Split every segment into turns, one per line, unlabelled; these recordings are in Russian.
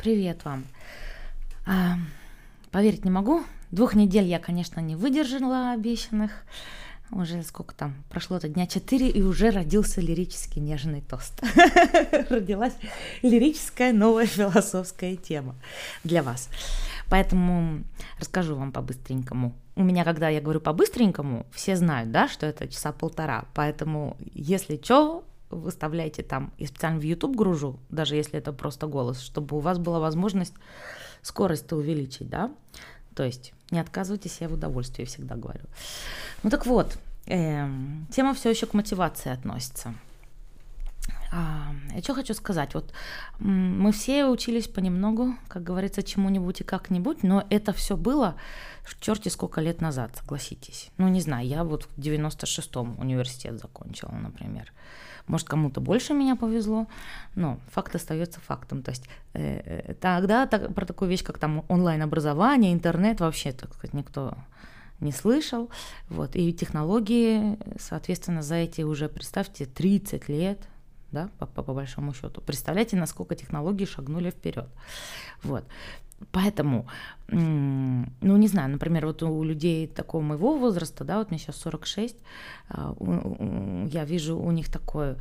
Привет вам. А, поверить не могу. Двух недель я, конечно, не выдержала обещанных. Уже сколько там? Прошло-то дня четыре, и уже родился лирический нежный тост. Родилась лирическая новая философская тема для вас. Поэтому расскажу вам по-быстренькому. У меня, когда я говорю по-быстренькому, все знают, да, что это часа полтора. Поэтому, если что, выставляйте там. Я специально в YouTube гружу, даже если это просто голос, чтобы у вас была возможность скорость-то увеличить, да. То есть не отказывайтесь, я в удовольствии всегда говорю. Ну так вот, э, тема все еще к мотивации относится. А, я что хочу сказать, вот мы все учились понемногу, как говорится, чему-нибудь и как-нибудь, но это все было черти сколько лет назад, согласитесь. Ну, не знаю, я вот в 96-м университет закончила, например. Может, кому-то больше меня повезло, но факт остается фактом. То есть э, э, тогда так, про такую вещь, как там онлайн-образование, интернет, вообще, так сказать, никто не слышал. Вот. И технологии, соответственно, за эти уже, представьте, 30 лет, да, по, по, по большому счету. Представляете, насколько технологии шагнули вперед. Вот. Поэтому, ну, не знаю, например, вот у людей такого моего возраста, да, вот мне сейчас 46, а, я вижу у них такое,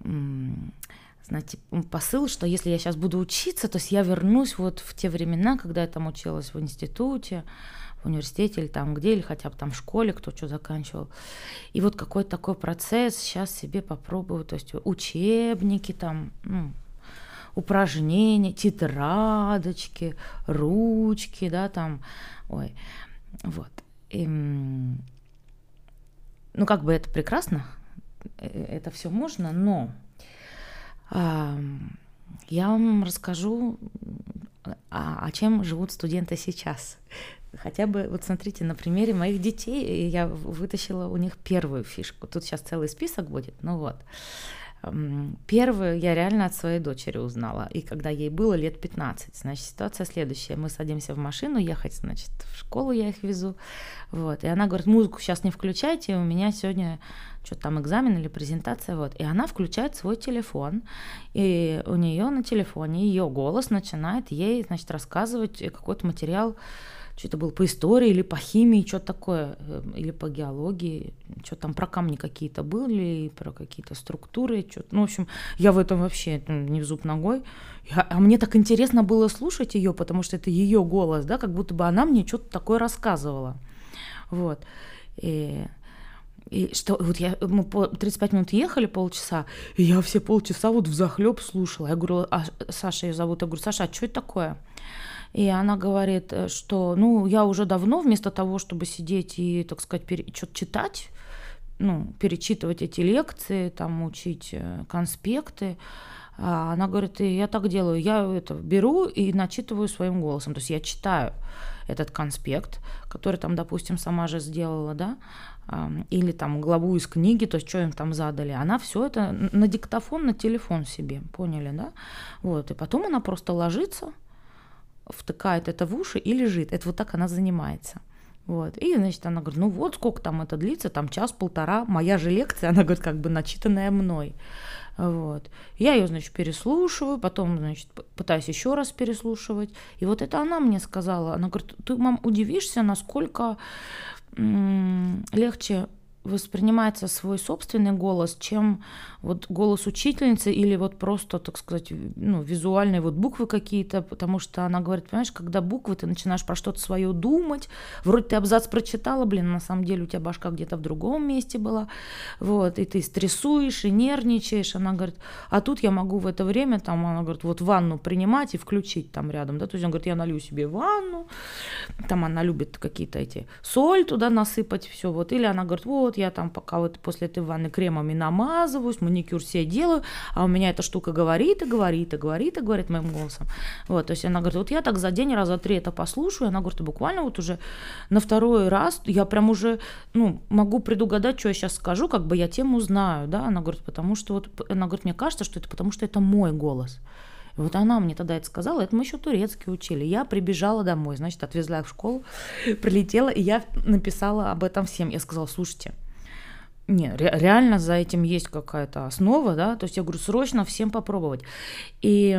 знаете, посыл, что если я сейчас буду учиться, то есть я вернусь вот в те времена, когда я там училась в институте, в университете или там где, или хотя бы там в школе, кто что заканчивал. И вот какой-то такой процесс сейчас себе попробую, то есть учебники там, ну, упражнения, тетрадочки, ручки, да, там, ой, вот. И, ну, как бы это прекрасно, э, это все можно, но а, я вам расскажу, а, о чем живут студенты сейчас. Хотя бы, вот смотрите, на примере моих детей я вытащила у них первую фишку. Тут сейчас целый список будет, ну вот. Первую я реально от своей дочери узнала. И когда ей было лет 15. Значит, ситуация следующая. Мы садимся в машину ехать, значит, в школу я их везу. Вот. И она говорит, музыку сейчас не включайте, у меня сегодня что-то там экзамен или презентация. Вот. И она включает свой телефон. И у нее на телефоне ее голос начинает ей, значит, рассказывать какой-то материал, что-то было по истории или по химии, что-то такое, э, или по геологии, что там про камни какие-то были, про какие-то структуры, что-то. Ну, в общем, я в этом вообще ну, не в зуб ногой. Я, а мне так интересно было слушать ее, потому что это ее голос, да, как будто бы она мне что-то такое рассказывала. Вот. И, и что, вот я, мы по 35 минут ехали полчаса, и я все полчаса вот в захлеб слушала. Я говорю, а Саша ее зовут, я говорю, Саша, а что это такое? И она говорит, э, что, ну, я уже давно вместо того, чтобы сидеть и, так сказать, пере... что-то читать, ну, перечитывать эти лекции, там, учить э, конспекты, а она говорит, и я так делаю, я это беру и начитываю своим голосом, то есть я читаю этот конспект, который там, допустим, сама же сделала, да, или там главу из книги, то есть что им там задали, она все это на диктофон, на телефон себе, поняли, да, вот, и потом она просто ложится, втыкает это в уши и лежит. Это вот так она занимается. Вот. И, значит, она говорит, ну вот сколько там это длится, там час-полтора, моя же лекция, она говорит, как бы начитанная мной. Вот. Я ее, значит, переслушиваю, потом, значит, пытаюсь еще раз переслушивать. И вот это она мне сказала, она говорит, ты, мам, удивишься, насколько м- легче воспринимается свой собственный голос, чем вот голос учительницы или вот просто, так сказать, ну, визуальные вот буквы какие-то, потому что она говорит, понимаешь, когда буквы, ты начинаешь про что-то свое думать, вроде ты абзац прочитала, блин, на самом деле у тебя башка где-то в другом месте была, вот, и ты стрессуешь и нервничаешь, она говорит, а тут я могу в это время, там, она говорит, вот ванну принимать и включить там рядом, да, то есть она говорит, я налью себе ванну, там она любит какие-то эти соль туда насыпать, все, вот, или она говорит, вот, вот я там пока вот после этой ванны кремами намазываюсь, маникюр себе делаю, а у меня эта штука говорит и говорит и говорит и говорит моим голосом. Вот, то есть она говорит, вот я так за день раза три это послушаю, она говорит, буквально вот уже на второй раз я прям уже, ну, могу предугадать, что я сейчас скажу, как бы я тему знаю, да, она говорит, потому что вот, она говорит, мне кажется, что это потому что это мой голос. Вот она мне тогда это сказала, это мы еще турецкий учили. Я прибежала домой, значит, отвезла в школу, прилетела, и я написала об этом всем. Я сказала, слушайте, Не, ре- реально за этим есть какая-то основа, да, то есть я говорю, срочно всем попробовать. И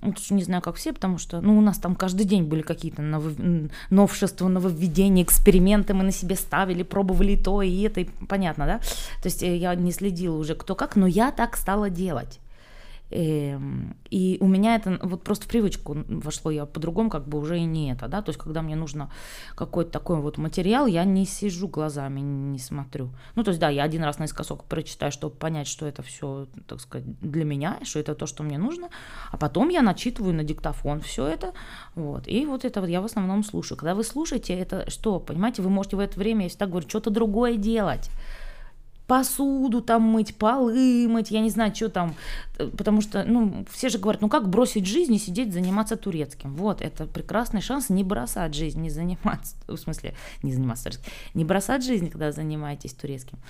вот не знаю, как все, потому что, ну, у нас там каждый день были какие-то ново- новшества, нововведения, эксперименты мы на себе ставили, пробовали то и это, и понятно, да, то есть э, я не следила уже кто как, но я так стала делать. Эм, и у меня это вот просто в привычку вошло, я по-другому как бы уже и не это, да, то есть когда мне нужно какой-то такой вот материал, я не сижу глазами, не смотрю. Ну, то есть да, я один раз наискосок прочитаю, чтобы понять, что это все, так сказать, для меня, что это то, что мне нужно, а потом я начитываю на диктофон все это, вот, и вот это вот я в основном слушаю. Когда вы слушаете, это что, понимаете, вы можете в это время, я всегда говорю, что-то другое делать, посуду там мыть, полы мыть, я не знаю, что там, потому что, ну, все же говорят, ну как бросить жизнь и сидеть заниматься турецким? Вот, это прекрасный шанс не бросать жизнь, не заниматься, в смысле, не заниматься не бросать жизнь, когда занимаетесь турецким.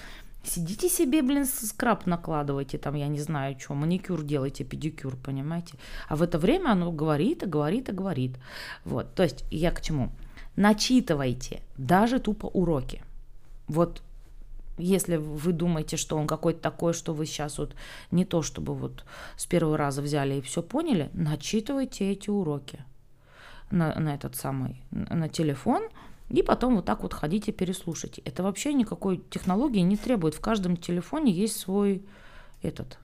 Сидите себе, блин, скраб накладывайте, там, я не знаю, что, маникюр делайте, педикюр, понимаете? А в это время оно говорит и говорит и говорит. Вот, то есть я к чему? Начитывайте даже тупо уроки. Вот если вы думаете, что он какой-то такой, что вы сейчас вот не то, чтобы вот с первого раза взяли и все поняли, начитывайте эти уроки на, на этот самый, на телефон, и потом вот так вот ходите, переслушайте. Это вообще никакой технологии не требует. В каждом телефоне есть свой этот,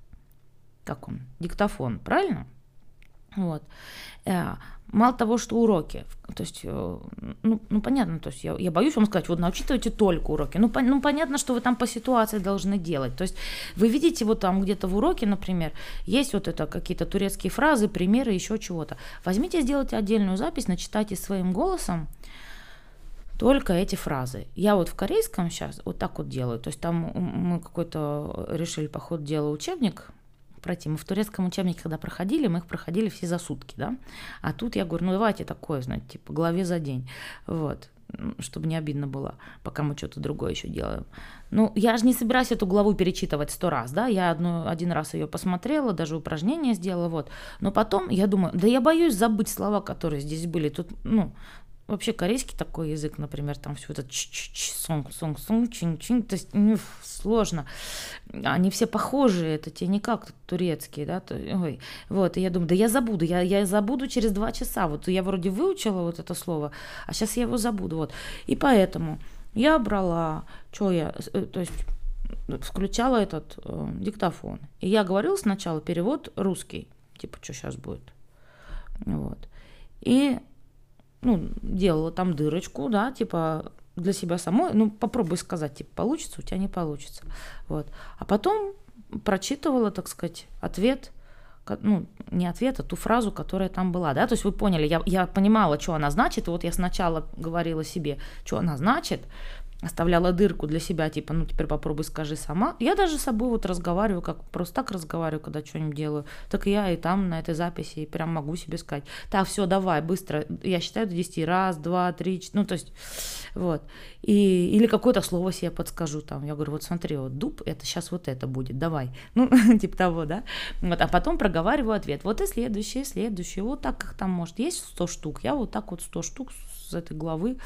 как он, диктофон, правильно? Вот. Мало того, что уроки, то есть, э, ну, ну понятно, то есть я, я боюсь вам сказать, вот научитывайте только уроки. Ну, по, ну, понятно, что вы там по ситуации должны делать. То есть вы видите вот там где-то в уроке, например, есть вот это какие-то турецкие фразы, примеры, еще чего-то. Возьмите, сделайте отдельную запись, начитайте своим голосом, только эти фразы. Я вот в корейском сейчас вот так вот делаю. То есть там мы какой-то решили, поход делал учебник пройти. Мы в турецком учебнике, когда проходили, мы их проходили все за сутки, да. А тут я говорю, ну давайте такое, знаете, типа главе за день. Вот чтобы не обидно было, пока мы что-то другое еще делаем. Ну, я же не собираюсь эту главу перечитывать сто раз, да, я одну, один раз ее посмотрела, даже упражнение сделала, вот. Но потом я думаю, да я боюсь забыть слова, которые здесь были. Тут, ну, вообще корейский такой язык, например, там все это сонг, сонг, сонг, чин, чин, то есть ну, сложно. Они все похожие, это те не как турецкие, да, ой, вот, и я думаю, да я забуду, я, я забуду через два часа, вот я вроде выучила вот это слово, а сейчас я его забуду, вот, и поэтому я брала, что я, э, то есть включала этот э, диктофон, и я говорила сначала перевод русский, типа, что сейчас будет, вот, и ну, делала там дырочку, да, типа для себя самой, ну, попробуй сказать, типа, получится, у тебя не получится, вот. А потом прочитывала, так сказать, ответ, ну, не ответ, а ту фразу, которая там была, да, то есть вы поняли, я, я понимала, что она значит, вот я сначала говорила себе, что она значит, оставляла дырку для себя, типа, ну теперь попробуй скажи сама. Я даже с собой вот разговариваю, как просто так разговариваю, когда что-нибудь делаю. Так я и там на этой записи и прям могу себе сказать, так, все, давай, быстро, я считаю до 10, раз, два, три, ну то есть, вот. И, или какое-то слово себе подскажу там, я говорю, вот смотри, вот дуб, это сейчас вот это будет, давай. Ну, типа того, да. Вот, а потом проговариваю ответ, вот и следующее, следующее, вот так, как там может, есть 100 штук, я вот так вот 100 штук с этой главы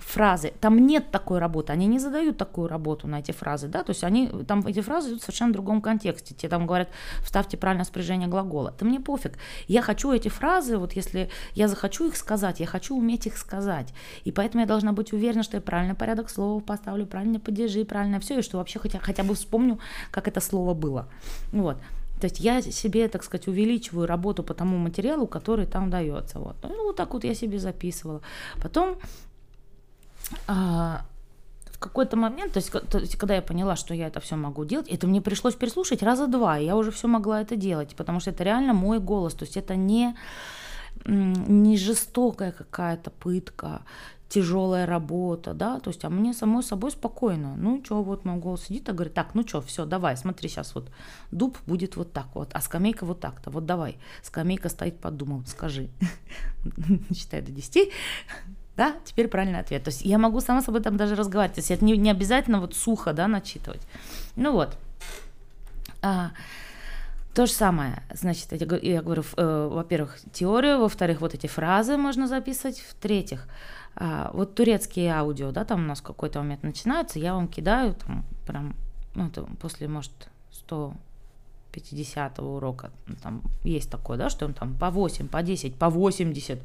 фразы. Там нет такой работы, они не задают такую работу на эти фразы, да, то есть они, там эти фразы идут в совершенно другом контексте. Тебе там говорят, вставьте правильное спряжение глагола. Да мне пофиг. Я хочу эти фразы, вот если я захочу их сказать, я хочу уметь их сказать. И поэтому я должна быть уверена, что я правильный порядок слов поставлю, правильно падежи, правильно все, и что вообще хотя, хотя бы вспомню, как это слово было. Вот. То есть я себе, так сказать, увеличиваю работу по тому материалу, который там дается. Вот. Ну, вот так вот я себе записывала. Потом а, в какой-то момент, то есть, то есть, когда я поняла, что я это все могу делать, это мне пришлось переслушать раза два, и я уже все могла это делать, потому что это реально мой голос, то есть это не не жестокая какая-то пытка, тяжелая работа, да, то есть, а мне самой собой спокойно. Ну, что, вот мой голос сидит и говорит, так, ну что, все, давай, смотри, сейчас вот дуб будет вот так вот, а скамейка вот так-то, вот давай. Скамейка стоит под думом, скажи. Считай до 10, да, теперь правильный ответ. То есть я могу сама с собой там даже разговаривать. То есть это не, не обязательно вот сухо, да, начитывать. Ну вот. А, то же самое, значит, я, я говорю, э, во-первых, теорию, во-вторых, вот эти фразы можно записывать, в-третьих, э, вот турецкие аудио, да, там у нас какой-то момент начинается, я вам кидаю там прям ну, это после, может, 100 50 урока, ну, там есть такое, да, что он там по 8, по 10, по 80,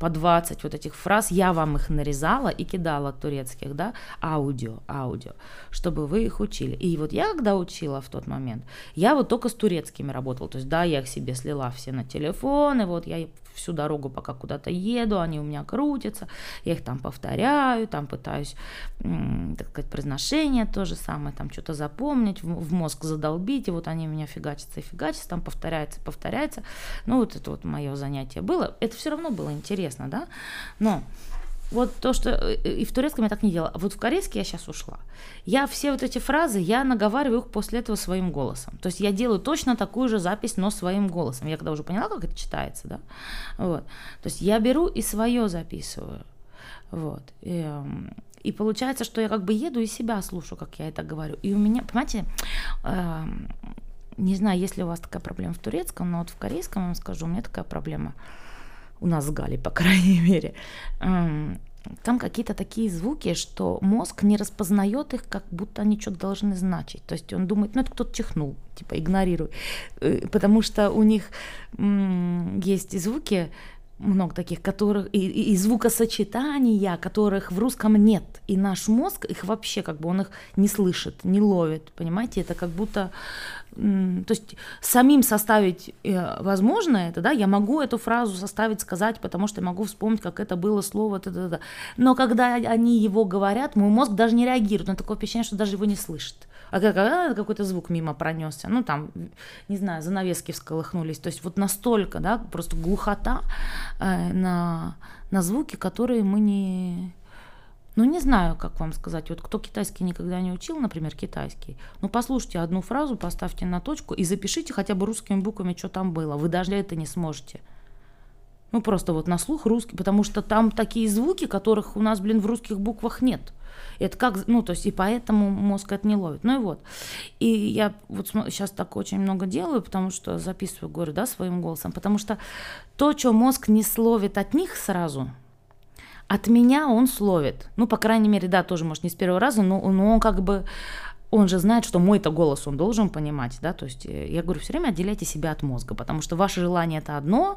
по 20 вот этих фраз, я вам их нарезала и кидала турецких, да, аудио, аудио, чтобы вы их учили. И вот я, когда учила в тот момент, я вот только с турецкими работала, то есть, да, я их себе слила все на телефон, и вот я всю дорогу, пока куда-то еду, они у меня крутятся, я их там повторяю, там пытаюсь, так сказать, произношение то же самое, там что-то запомнить, в мозг задолбить, и вот они меня фигачатся и фигачатся, там повторяется, повторяется. Ну, вот это вот мое занятие было. Это все равно было интересно, да, но вот то, что э, и в турецком я так не делала, вот в корейский я сейчас ушла. Я все вот эти фразы, я наговариваю их после этого своим голосом. То есть я делаю точно такую же запись, но своим голосом. Я когда уже поняла, как это читается, да, вот. То есть я беру и свое записываю, вот. И, эм, и получается, что я как бы еду и себя слушаю, как я это говорю. И у меня, понимаете, э, не знаю, есть ли у вас такая проблема в турецком, но вот в корейском, вам скажу, у меня такая проблема – у нас с Галей, по крайней мере, эм, там какие-то такие звуки, что мозг не распознает их, как будто они что-то должны значить. То есть он думает, ну это кто-то чихнул, типа игнорируй. Э, потому что у них есть звуки, много таких, которых и, и, и звукосочетания, которых в русском нет. И наш мозг их вообще как бы он их не слышит, не ловит. Понимаете, это как будто то есть самим составить э, возможно это, да, я могу эту фразу составить, сказать, потому что я могу вспомнить, как это было слово, т -т -т. но когда они его говорят, мой мозг даже не реагирует, он такое впечатление, что даже его не слышит. А как а, какой-то звук мимо пронесся, ну там, не знаю, занавески всколыхнулись, то есть вот настолько, да, просто глухота э, на, на звуки, которые мы не, ну, не знаю, как вам сказать. Вот кто китайский никогда не учил, например, китайский, ну, послушайте одну фразу, поставьте на точку и запишите хотя бы русскими буквами, что там было. Вы даже это не сможете. Ну, просто вот на слух русский, потому что там такие звуки, которых у нас, блин, в русских буквах нет. Это как, ну, то есть, и поэтому мозг это не ловит. Ну и вот. И я вот сейчас так очень много делаю, потому что записываю, говорю, да, своим голосом, потому что то, что мозг не словит от них сразу – от меня он словит. Ну, по крайней мере, да, тоже, может, не с первого раза, но, но он как бы он же знает, что мой-то голос он должен понимать, да, то есть э, я говорю, все время отделяйте себя от мозга, потому что ваше желание это одно,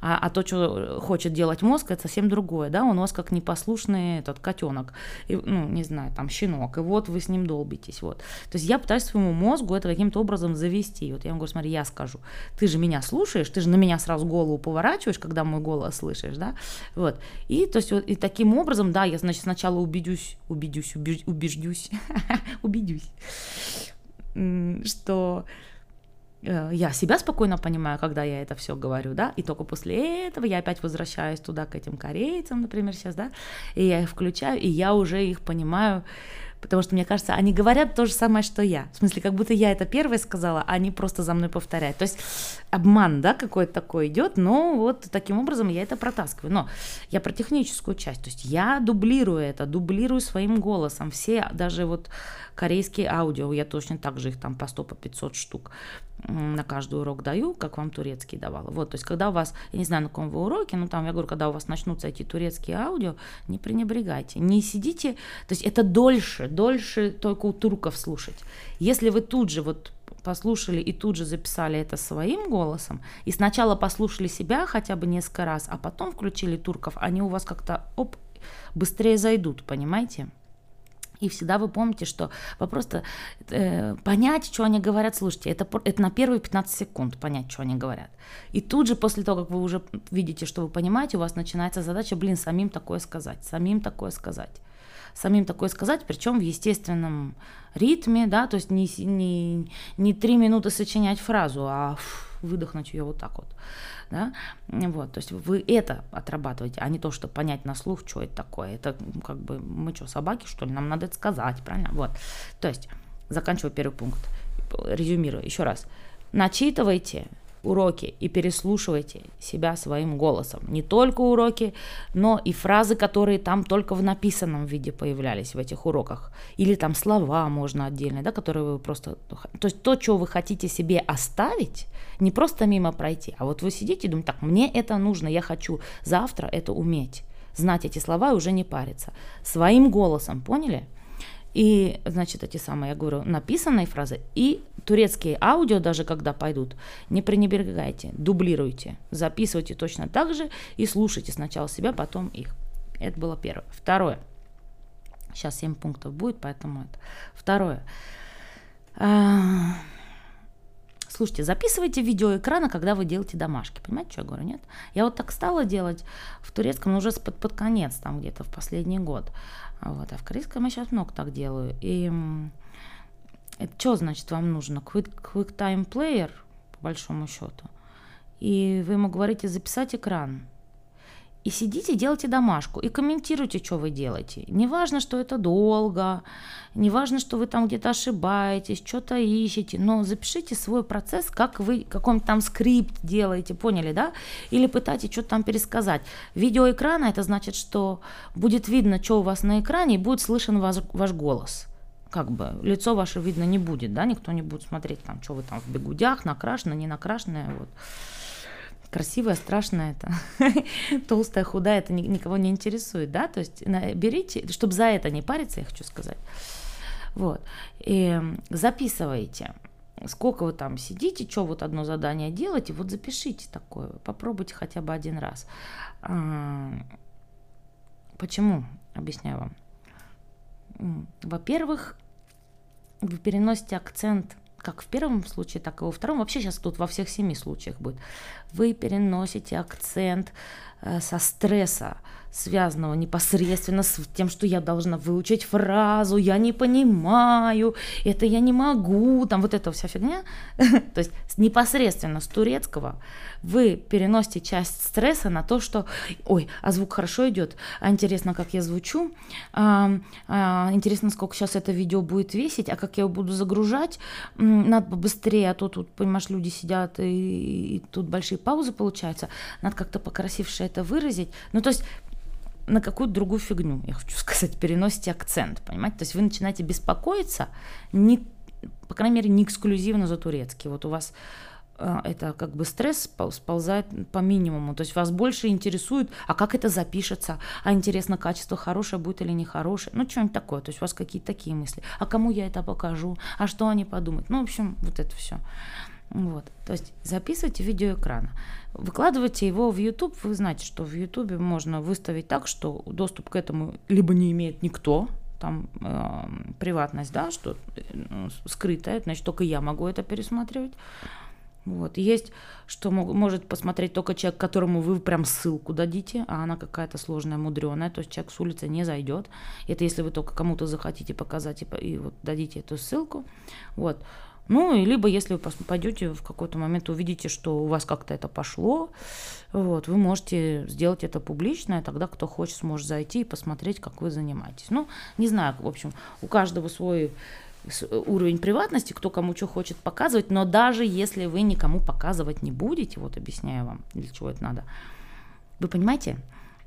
а, а то, что хочет делать мозг, это совсем другое, да, он у вас как непослушный этот котенок, и, ну, не знаю, там, щенок, и вот вы с ним долбитесь, вот. То есть я пытаюсь своему мозгу это каким-то образом завести, вот я ему говорю, смотри, я скажу, ты же меня слушаешь, ты же на меня сразу голову поворачиваешь, когда мой голос слышишь, да, вот, и, то есть, вот, и таким образом, да, я, значит, сначала убедюсь, убедюсь, убеждюсь, убедюсь, что э, я себя спокойно понимаю, когда я это все говорю, да, и только после этого я опять возвращаюсь туда к этим корейцам, например, сейчас, да, и я их включаю, и я уже их понимаю, потому что, мне кажется, они говорят то же самое, что я. В смысле, как будто я это первая сказала, а они просто за мной повторяют. То есть обман, да, какой-то такой идет, но вот таким образом я это протаскиваю. Но я про техническую часть, то есть я дублирую это, дублирую своим голосом. Все, даже вот корейские аудио, я точно так же их там по 100, по 500 штук на каждый урок даю, как вам турецкий давала. Вот, то есть, когда у вас, я не знаю, на каком вы уроке, но там, я говорю, когда у вас начнутся эти турецкие аудио, не пренебрегайте, не сидите, то есть это дольше, дольше только у турков слушать. Если вы тут же вот послушали и тут же записали это своим голосом, и сначала послушали себя хотя бы несколько раз, а потом включили турков, они у вас как-то, оп, быстрее зайдут, понимаете? И всегда вы помните, что вы просто э, понять, что они говорят, слушайте, это, это на первые 15 секунд понять, что они говорят. И тут же после того, как вы уже видите, что вы понимаете, у вас начинается задача, блин, самим такое сказать, самим такое сказать. Самим такое сказать, причем в естественном ритме, да, то есть не, не, не три минуты сочинять фразу, а выдохнуть ее вот так вот да, вот, то есть вы это отрабатываете, а не то, что понять на слух, что это такое, это как бы мы что, собаки, что ли, нам надо это сказать, правильно, вот, то есть заканчиваю первый пункт, резюмирую. Еще раз, начитывайте уроки и переслушивайте себя своим голосом. Не только уроки, но и фразы, которые там только в написанном виде появлялись в этих уроках. Или там слова можно отдельные, да, которые вы просто... То есть то, что вы хотите себе оставить, не просто мимо пройти, а вот вы сидите и думаете, так, мне это нужно, я хочу завтра это уметь. Знать эти слова и уже не париться. Своим голосом, поняли? И, значит, эти самые, я говорю, написанные фразы и турецкие аудио, даже когда пойдут, не пренебрегайте, дублируйте, записывайте точно так же и слушайте сначала себя, потом их. Это было первое. Второе. Сейчас 7 пунктов будет, поэтому это. Второе. А, слушайте, записывайте видеоэкрана, когда вы делаете домашки. Понимаете, что я говорю? Нет? Я вот так стала делать в турецком, уже под, под конец, там где-то в последний год. Вот. А в корейском я сейчас много так делаю. И это что значит вам нужно? Quick, quick Time Player, по большому счету. И вы ему говорите записать экран. И сидите, делайте домашку и комментируйте, что вы делаете. Не важно, что это долго, не важно, что вы там где-то ошибаетесь, что-то ищете, но запишите свой процесс, как вы какой-нибудь там скрипт делаете, поняли, да? Или пытайтесь что-то там пересказать. Видеоэкрана это значит, что будет видно, что у вас на экране, и будет слышен ваш, ваш голос как бы лицо ваше видно не будет, да, никто не будет смотреть там, что вы там в бегудях, накрашено, не накрашенное, вот красивая, страшная, это толстая, худая, это никого не интересует, да, то есть берите, чтобы за это не париться, я хочу сказать, вот, и записывайте, сколько вы там сидите, что вот одно задание делаете, вот запишите такое, попробуйте хотя бы один раз. А, почему? Объясняю вам. Во-первых, вы переносите акцент как в первом случае, так и во втором, вообще сейчас тут во всех семи случаях будет, вы переносите акцент э, со стресса, связанного непосредственно с тем, что я должна выучить фразу, я не понимаю, это я не могу, там вот эта вся фигня, то есть непосредственно с турецкого вы переносите часть стресса на то, что, ой, а звук хорошо идет, а интересно, как я звучу, а, а, интересно, сколько сейчас это видео будет весить, а как я его буду загружать, надо побыстрее, а то тут, понимаешь, люди сидят, и, и тут большие паузы получаются, надо как-то покрасивше это выразить, ну, то есть на какую-то другую фигню, я хочу сказать, переносите акцент, понимаете? То есть вы начинаете беспокоиться, не, по крайней мере, не эксклюзивно за турецкий. Вот у вас а, это как бы стресс сползает по минимуму. То есть вас больше интересует, а как это запишется, а интересно, качество хорошее будет или нехорошее, ну что-нибудь такое. То есть у вас какие-то такие мысли. А кому я это покажу, а что они подумают. Ну, в общем, вот это все. Вот. То есть записывайте видеоэкрана. Выкладывайте его в YouTube. Вы знаете, что в YouTube можно выставить так, что доступ к этому либо не имеет никто, там э, приватность, да, что э, скрытая, значит, только я могу это пересматривать. Вот. Есть, что мог, может посмотреть только человек, которому вы прям ссылку дадите, а она какая-то сложная, мудреная, то есть человек с улицы не зайдет. Это если вы только кому-то захотите показать и, и вот дадите эту ссылку. Вот. Ну, и либо если вы пойдете в какой-то момент, увидите, что у вас как-то это пошло, вот, вы можете сделать это публично, и тогда кто хочет, сможет зайти и посмотреть, как вы занимаетесь. Ну, не знаю, в общем, у каждого свой уровень приватности, кто кому что хочет показывать, но даже если вы никому показывать не будете, вот объясняю вам, для чего это надо, вы понимаете,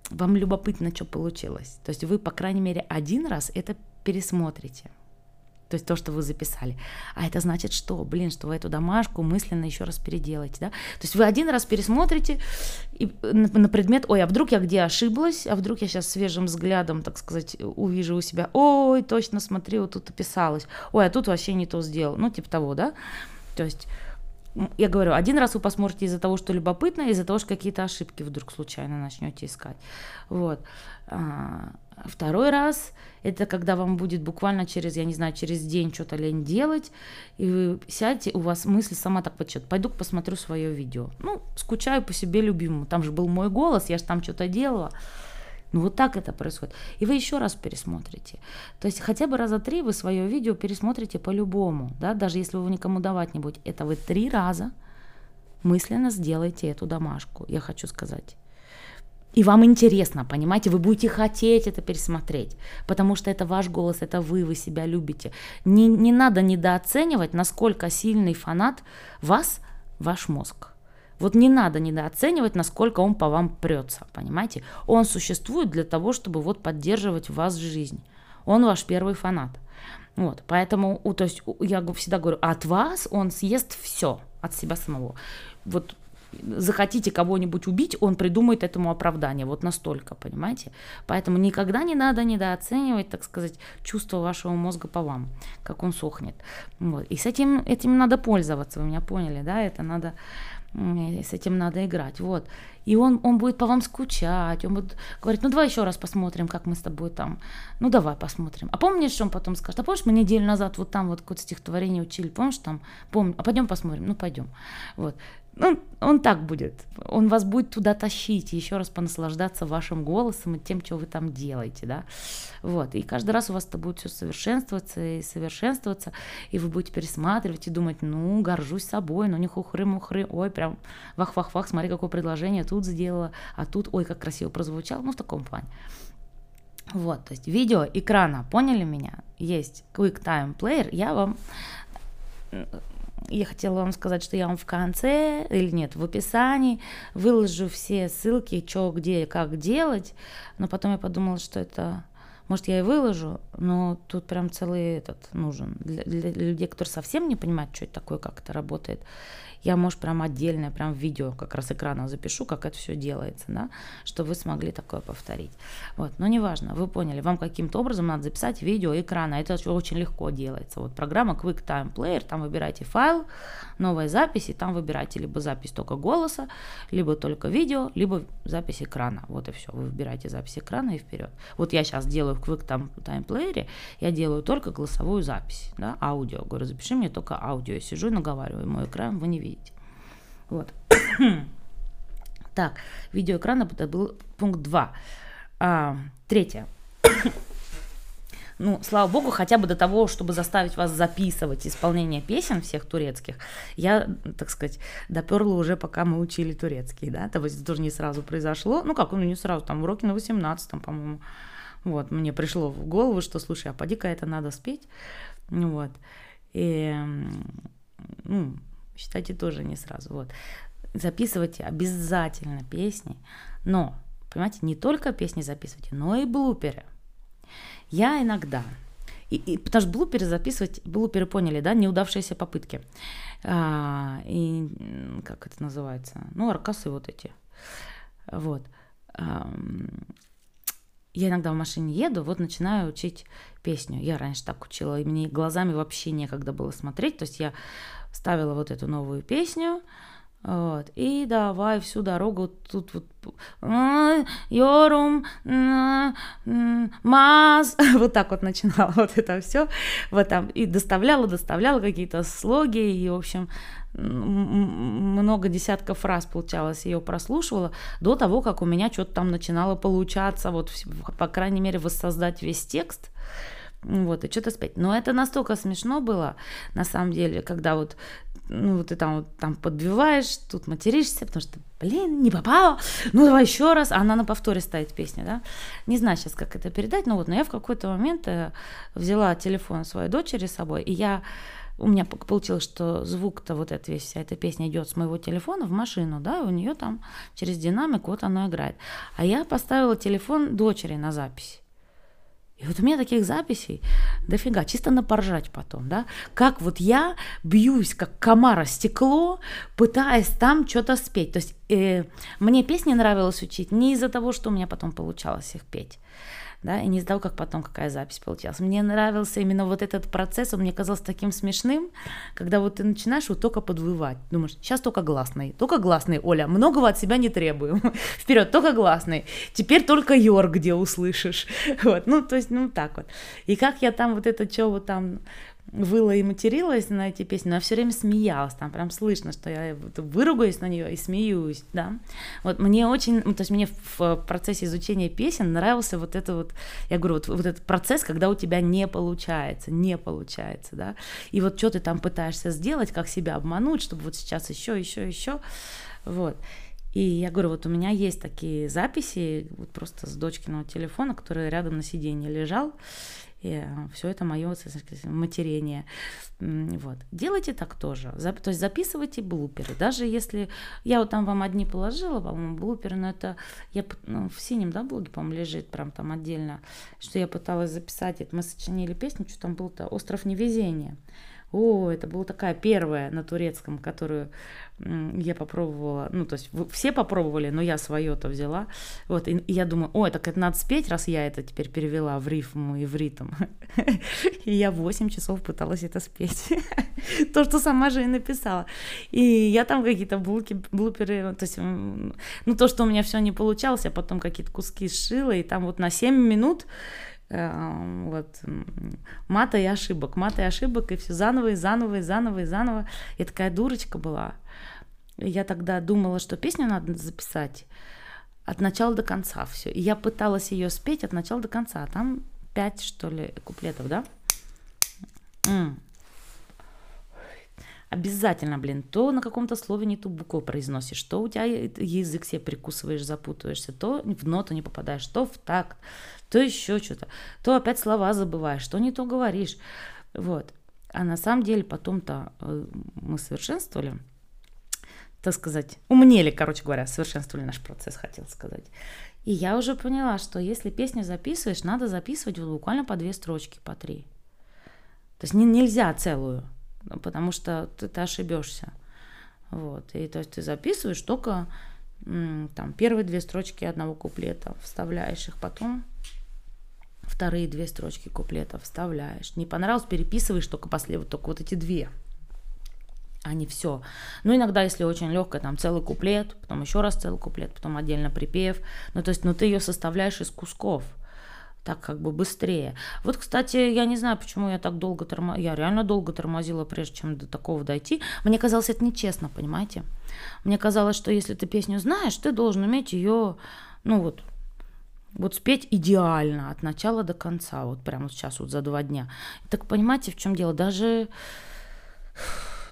вам любопытно, что получилось. То есть вы, по крайней мере, один раз это пересмотрите то есть то, что вы записали. А это значит что? Блин, что вы эту домашку мысленно еще раз переделаете, да? То есть вы один раз пересмотрите и на, на предмет, ой, а вдруг я где ошиблась, а вдруг я сейчас свежим взглядом, так сказать, увижу у себя, ой, точно смотри, вот тут описалось, ой, а тут вообще не то сделал, ну, типа того, да? То есть я говорю, один раз вы посмотрите из-за того, что любопытно, из-за того, что какие-то ошибки вдруг случайно начнете искать. Вот. Второй раз это когда вам будет буквально через, я не знаю, через день что-то лень делать, и вы сядете, у вас мысль сама так почет. Пойду посмотрю свое видео. Ну, скучаю по себе любимому. Там же был мой голос, я же там что-то делала. Ну вот так это происходит. И вы еще раз пересмотрите. То есть хотя бы раза три вы свое видео пересмотрите по-любому, да, даже если вы никому давать не будете. Это вы три раза мысленно сделайте эту домашку, я хочу сказать. И вам интересно, понимаете, вы будете хотеть это пересмотреть, потому что это ваш голос, это вы, вы себя любите. Не, не надо недооценивать, насколько сильный фанат вас, ваш мозг. Вот не надо недооценивать, насколько он по вам прется, понимаете? Он существует для того, чтобы вот поддерживать вас жизнь. Он ваш первый фанат. Вот, поэтому, то есть я всегда говорю, от вас он съест все, от себя самого. Вот захотите кого-нибудь убить, он придумает этому оправдание. Вот настолько, понимаете? Поэтому никогда не надо недооценивать, так сказать, чувство вашего мозга по вам, как он сохнет. Вот. И с этим, этим надо пользоваться, вы меня поняли, да? Это надо с этим надо играть, вот. И он, он будет по вам скучать, он будет говорить, ну давай еще раз посмотрим, как мы с тобой там, ну давай посмотрим. А помнишь, что он потом скажет, а помнишь, мы неделю назад вот там вот какое-то стихотворение учили, помнишь там, помню, а пойдем посмотрим, ну пойдем. Вот. Ну, он так будет. Он вас будет туда тащить, еще раз понаслаждаться вашим голосом и тем, что вы там делаете, да. Вот. И каждый раз у вас это будет все совершенствоваться и совершенствоваться, и вы будете пересматривать и думать, ну, горжусь собой, ну, не хухры-мухры, ой, прям вах-вах-вах, смотри, какое предложение тут сделала, а тут, ой, как красиво прозвучало, ну, в таком плане. Вот, то есть видео экрана, поняли меня? Есть QuickTime Player, я вам я хотела вам сказать, что я вам в конце, или нет, в описании выложу все ссылки, что, где, как делать, но потом я подумала, что это, может, я и выложу, но тут прям целый этот нужен. Для, для людей, которые совсем не понимают, что это такое, как это работает, я, может, прям отдельное, прям видео как раз экрана запишу, как это все делается, да, чтобы вы смогли такое повторить. Вот, но неважно, вы поняли, вам каким-то образом надо записать видео экрана, это очень легко делается. Вот программа QuickTime Player, там выбирайте файл, новая запись, и там выбирайте либо запись только голоса, либо только видео, либо запись экрана. Вот и все. Вы выбираете запись экрана и вперед. Вот я сейчас делаю в QuickTime Player, я делаю только голосовую запись, да, аудио. Говорю, запиши мне только аудио. Я сижу и наговариваю, мой экран вы не видите. Вот. так, видеоэкрана это был пункт 2. А, третье ну, слава богу, хотя бы до того, чтобы заставить вас записывать исполнение песен всех турецких, я, так сказать, доперла уже, пока мы учили турецкий, да, то есть это тоже не сразу произошло, ну как, ну не сразу, там уроки на 18-м, по-моему, вот, мне пришло в голову, что, слушай, а поди-ка это надо спеть, вот, и, ну, считайте, тоже не сразу, вот, записывайте обязательно песни, но, понимаете, не только песни записывайте, но и блуперы, я иногда, и, и, потому что блуперы записывать, блуперы поняли, да, неудавшиеся попытки. А, и как это называется? Ну, аркасы вот эти. Вот. А, я иногда в машине еду, вот начинаю учить песню. Я раньше так учила, и мне глазами вообще некогда было смотреть. То есть я ставила вот эту новую песню, вот. И давай всю дорогу тут вот Йорум, Маз, вот так вот начинала вот это все, вот там, и доставляла, доставляла какие-то слоги, и, в общем, много десятков раз, получалось, ее прослушивала до того, как у меня что-то там начинало получаться, вот, по крайней мере, воссоздать весь текст, вот, и что-то спеть. Но это настолько смешно было, на самом деле, когда вот ну, ты там, вот, там подбиваешь, тут материшься, потому что, блин, не попала, ну, давай еще раз, а она на повторе ставит песню, да. Не знаю сейчас, как это передать, но вот, но я в какой-то момент э, взяла телефон своей дочери с собой, и я, у меня получилось, что звук-то вот эта весь, вся эта песня идет с моего телефона в машину, да, и у нее там через динамик вот оно играет. А я поставила телефон дочери на запись. И вот у меня таких записей дофига, чисто на поржать потом, да, как вот я бьюсь, как комара стекло, пытаясь там что-то спеть. То есть э, мне песни нравилось учить не из-за того, что у меня потом получалось их петь, да, и не того, как потом какая запись получалась. Мне нравился именно вот этот процесс, он мне казался таким смешным, когда вот ты начинаешь вот только подвывать, думаешь, сейчас только гласный, только гласный, Оля, многого от себя не требуем, вперед, только гласный, теперь только Йор, где услышишь, вот, ну, то есть, ну, так вот. И как я там вот это, что вот там выла и материлась на эти песни, но я все время смеялась, там прям слышно, что я выругаюсь на нее и смеюсь, да. Вот мне очень, ну, то есть мне в процессе изучения песен нравился вот это вот, я говорю, вот, вот этот процесс, когда у тебя не получается, не получается, да, и вот что ты там пытаешься сделать, как себя обмануть, чтобы вот сейчас еще, еще, еще, вот. И я говорю, вот у меня есть такие записи, вот просто с дочкиного телефона, который рядом на сиденье лежал, и э, все это мое матерение. Вот. Делайте так тоже. То есть записывайте блуперы. Даже если я вот там вам одни положила, по-моему, блуперы, но это я ну, в синем, да, блоге, по-моему, лежит прям там отдельно, что я пыталась записать. Это мы сочинили песню, что там был-то «Остров невезения». О, это была такая первая на турецком, которую я попробовала. Ну, то есть все попробовали, но я свое-то взяла. Вот, и, я думаю, ой, так это надо спеть, раз я это теперь перевела в рифму и в ритм. И я 8 часов пыталась это спеть. То, что сама же и написала. И я там какие-то булки, блуперы, то есть, ну, то, что у меня все не получалось, я потом какие-то куски сшила, и там вот на 7 минут вот, мата и ошибок, мата и ошибок, и все заново, и заново, и заново, и заново. Я такая дурочка была. Я тогда думала, что песню надо записать от начала до конца все. И я пыталась ее спеть от начала до конца. Там пять, что ли, куплетов, да? Обязательно, блин, то на каком-то слове не ту букву произносишь, то у тебя язык себе прикусываешь, запутываешься, то в ноту не попадаешь, то в такт, то еще что-то, то опять слова забываешь, то не то говоришь. Вот. А на самом деле потом-то э, мы совершенствовали, так сказать, умнели, короче говоря, совершенствовали наш процесс, хотел сказать. И я уже поняла, что если песню записываешь, надо записывать буквально по две строчки, по три. То есть не, нельзя целую, потому что ты, ты ошибешься. Вот. И то есть ты записываешь только там первые две строчки одного куплета, вставляешь их потом вторые две строчки куплета вставляешь. Не понравилось, переписываешь только после вот только вот эти две а не все. Ну, иногда, если очень легкая, там целый куплет, потом еще раз целый куплет, потом отдельно припев. Ну, то есть, ну, ты ее составляешь из кусков так как бы быстрее. Вот, кстати, я не знаю, почему я так долго тормозила. Я реально долго тормозила, прежде чем до такого дойти. Мне казалось, это нечестно, понимаете? Мне казалось, что если ты песню знаешь, ты должен уметь ее, ну вот, вот спеть идеально от начала до конца, вот прямо сейчас, вот за два дня. Так понимаете, в чем дело? Даже,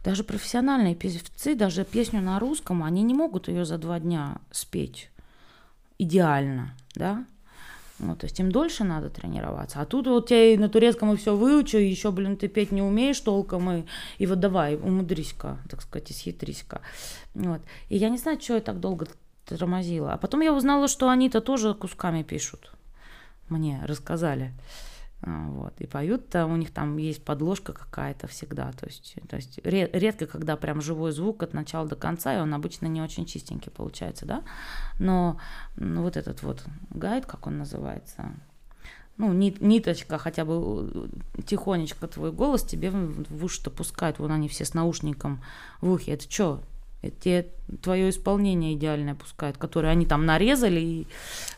даже профессиональные певцы, даже песню на русском, они не могут ее за два дня спеть идеально, да? Ну, то есть им дольше надо тренироваться. А тут вот я и на турецком и все выучу, и еще, блин, ты петь не умеешь толком, и, и вот давай, умудрись-ка, так сказать, исхитрись-ка. Вот. И я не знаю, что я так долго тормозила. А потом я узнала, что они-то тоже кусками пишут. Мне рассказали. А, вот. И поют-то у них там есть подложка какая-то всегда. То есть, то есть редко, когда прям живой звук от начала до конца, и он обычно не очень чистенький получается, да. Но ну, вот этот вот гайд, как он называется, ну, нит, ниточка хотя бы э, тихонечко твой голос тебе в уши-то пускают. Вон они все с наушником в ухе. Это что? те твое исполнение идеальное пускают, которое они там нарезали. И,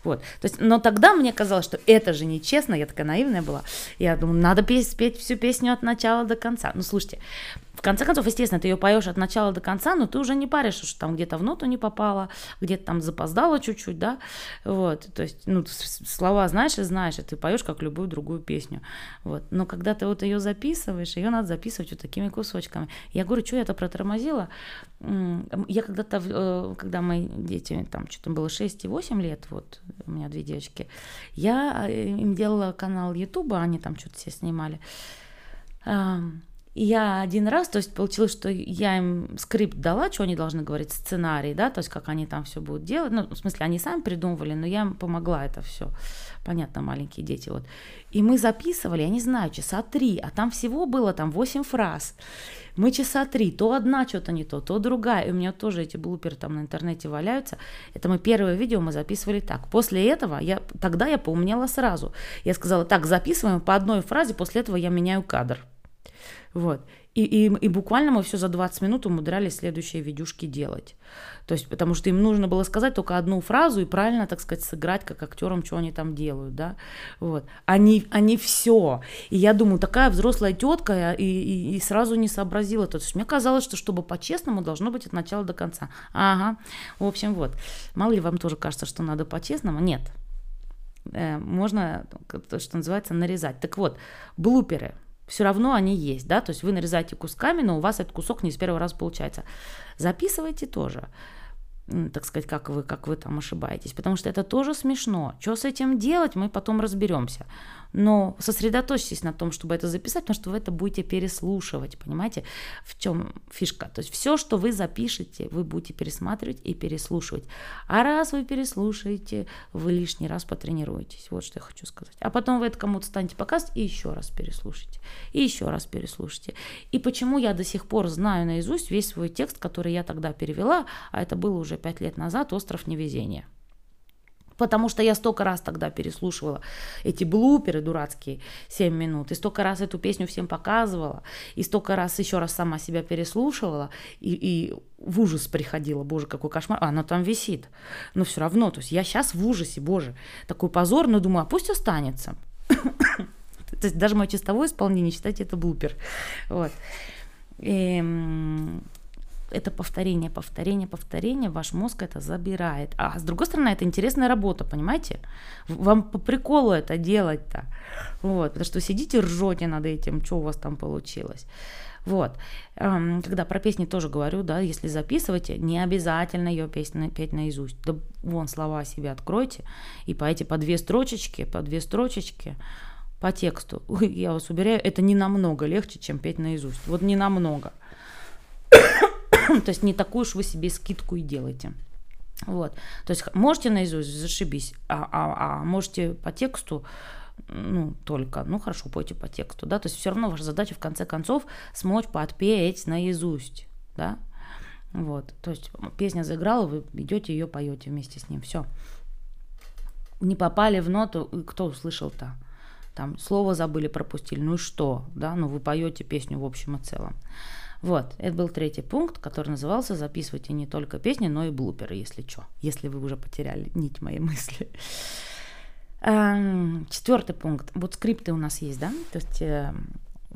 вот. То есть, но тогда мне казалось, что это же нечестно, я такая наивная была. Я думаю, надо петь, спеть всю песню от начала до конца. Ну, слушайте, в конце концов, естественно, ты ее поешь от начала до конца, но ты уже не паришь, что там где-то в ноту не попала, где-то там запоздала чуть-чуть, да, вот, то есть, ну, слова знаешь и знаешь, и ты поешь как любую другую песню, вот, но когда ты вот ее записываешь, ее надо записывать вот такими кусочками. Я говорю, что я это протормозила? Я когда-то, э, когда мои дети, там, что-то было 6 и 8 лет, вот, у меня две девочки, я э, им делала канал Ютуба, они там что-то все снимали, и я один раз, то есть получилось, что я им скрипт дала, что они должны говорить, сценарий, да, то есть как они там все будут делать. Ну, в смысле, они сами придумывали, но я им помогла это все. Понятно, маленькие дети, вот. И мы записывали, я не знаю, часа три, а там всего было там восемь фраз. Мы часа три, то одна что-то не то, то другая. И у меня тоже эти блуперы там на интернете валяются. Это мы первое видео мы записывали так. После этого, я, тогда я поумнела сразу. Я сказала, так, записываем по одной фразе, после этого я меняю кадр. Вот. И, и, и буквально мы все за 20 минут умудрялись следующие видюшки делать. То есть, потому что им нужно было сказать только одну фразу и правильно, так сказать, сыграть как актерам, что они там делают, да. Вот. Они, они все. И я думаю, такая взрослая тетка и, и, и сразу не сообразила. То есть мне казалось, что чтобы по-честному должно быть от начала до конца. Ага. В общем, вот. Мало ли вам тоже кажется, что надо по-честному? Нет. Э, можно, то, что называется, нарезать. Так вот, блуперы – все равно они есть, да, то есть вы нарезаете кусками, но у вас этот кусок не с первого раза получается. Записывайте тоже. так сказать, как вы, как вы там ошибаетесь, потому что это тоже смешно. Что с этим делать, мы потом разберемся. Но сосредоточьтесь на том, чтобы это записать, потому что вы это будете переслушивать, понимаете, в чем фишка. То есть все, что вы запишете, вы будете пересматривать и переслушивать. А раз вы переслушаете, вы лишний раз потренируетесь. Вот что я хочу сказать. А потом вы это кому-то станете показывать и еще раз переслушайте. И еще раз переслушайте. И почему я до сих пор знаю наизусть весь свой текст, который я тогда перевела, а это было уже пять лет назад, «Остров невезения». Потому что я столько раз тогда переслушивала эти блуперы дурацкие 7 минут, и столько раз эту песню всем показывала, и столько раз еще раз сама себя переслушивала, и, и в ужас приходила, боже, какой кошмар, а она там висит. Но все равно, то есть я сейчас в ужасе, боже, такой позор, но думаю, а пусть останется. То есть даже мое чистовое исполнение, считайте, это блупер. Вот. И, это повторение, повторение, повторение, ваш мозг это забирает. А с другой стороны, это интересная работа, понимаете? Вам по приколу это делать-то. Вот, потому что сидите ржете над этим, что у вас там получилось. Вот. Когда про песни тоже говорю, да, если записываете, не обязательно ее песню петь наизусть. Да вон слова себе откройте и по эти по две строчечки, по две строчечки по тексту. Я вас уверяю, это не намного легче, чем петь наизусть. Вот не намного. То есть не такую уж вы себе скидку и делаете. Вот. То есть можете наизусть, зашибись, а, а, а можете по тексту, ну, только, ну, хорошо, пойте по тексту, да, то есть все равно ваша задача, в конце концов, смочь подпеть наизусть, да, вот, то есть песня заиграла, вы идете ее поете вместе с ним, все. Не попали в ноту, кто услышал-то? Там слово забыли, пропустили, ну и что, да, ну вы поете песню в общем и целом. Вот, это был третий пункт, который назывался «Записывайте не только песни, но и блуперы, если что, если вы уже потеряли нить моей мысли». Эм, Четвертый пункт. Вот скрипты у нас есть, да? То есть э,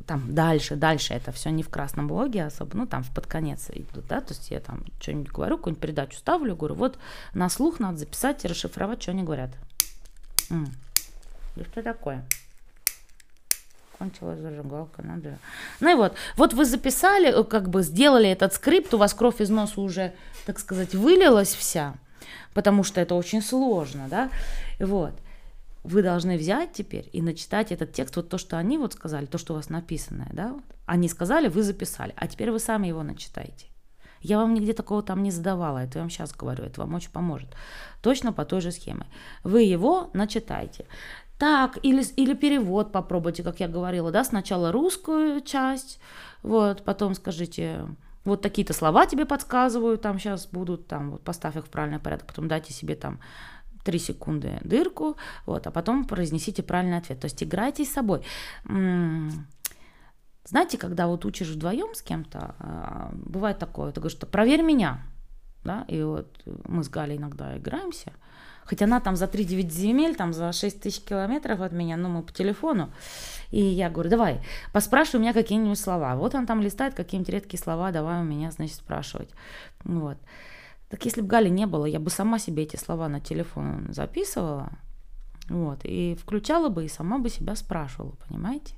там дальше, дальше это все не в красном блоге особо, ну там в под конец идут, да, то есть я там что-нибудь говорю, какую-нибудь передачу ставлю, говорю, вот на слух надо записать и расшифровать, что они говорят. М. Да что такое? Кончилась зажигалка, надо. Ну и вот, вот вы записали, э, как бы сделали этот скрипт, у вас кровь из носа уже, так сказать, вылилась вся, потому что это очень сложно, да, вот. Вы должны взять теперь и начитать этот текст, вот то, что они вот сказали, то, что у вас написанное, да, они сказали, вы записали, а теперь вы сами его начитаете. Я вам нигде такого там не задавала, это я вам сейчас говорю, это вам очень поможет. Точно по той же схеме. Вы его начитайте. Так, или, или перевод попробуйте, как я говорила, да, сначала русскую часть, вот, потом скажите, вот такие-то слова тебе подсказывают, там сейчас будут, там, вот, поставь их в правильный порядок, потом дайте себе там 3 секунды дырку, вот, а потом произнесите правильный ответ. То есть играйте с собой. Знаете, когда вот учишь вдвоем с кем-то, а, бывает такое, ты говоришь, что проверь меня, да, и вот мы с Галей иногда играемся, Хоть она там за 3-9 земель, там за 6 тысяч километров от меня, ну, мы по телефону. И я говорю, давай, поспрашивай у меня какие-нибудь слова. Вот он там листает какие-нибудь редкие слова, давай у меня, значит, спрашивать. Вот. Так если бы Гали не было, я бы сама себе эти слова на телефон записывала, вот, и включала бы, и сама бы себя спрашивала, понимаете?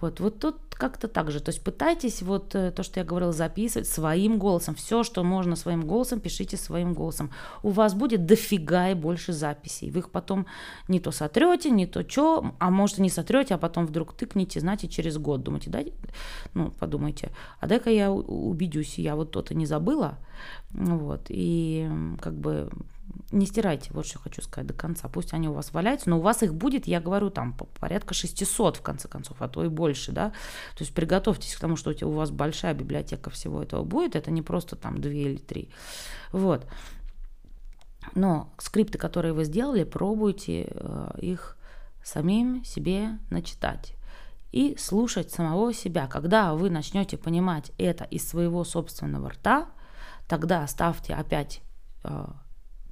Вот, вот тут как-то так же. То есть пытайтесь вот э, то, что я говорила, записывать своим голосом. Все, что можно своим голосом, пишите своим голосом. У вас будет дофига и больше записей. Вы их потом не то сотрете, не то что, а может и не сотрете, а потом вдруг тыкнете, знаете, через год. Думаете, да, ну, подумайте, а дай-ка я убедюсь, я вот то-то не забыла. Вот, и как бы не стирайте, вот что хочу сказать до конца. Пусть они у вас валяются, но у вас их будет, я говорю, там порядка 600 в конце концов, а то и больше, да. То есть приготовьтесь к тому, что у вас большая библиотека всего этого будет, это не просто там 2 или 3. Вот. Но скрипты, которые вы сделали, пробуйте э, их самим себе начитать и слушать самого себя. Когда вы начнете понимать это из своего собственного рта, тогда ставьте опять э,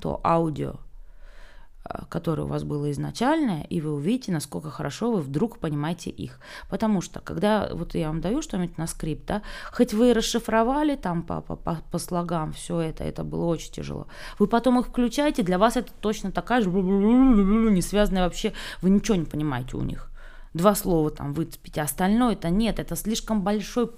то аудио, э, которое у вас было изначальное, и вы увидите, насколько хорошо вы вдруг понимаете их. Потому что, когда вот я вам даю что-нибудь на скрипт, да, хоть вы расшифровали там по, по, по, по слогам все это, это было очень тяжело. Вы потом их включаете, для вас это точно такая же, не связанная вообще, вы ничего не понимаете у них. Два слова там выцепите, а остальное это нет, это слишком большой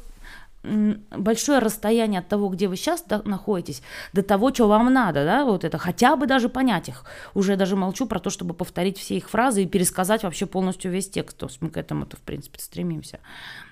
большое расстояние от того, где вы сейчас находитесь, до того, что вам надо, да, вот это, хотя бы даже понять их. Уже даже молчу про то, чтобы повторить все их фразы и пересказать вообще полностью весь текст. То есть мы к этому-то, в принципе, стремимся.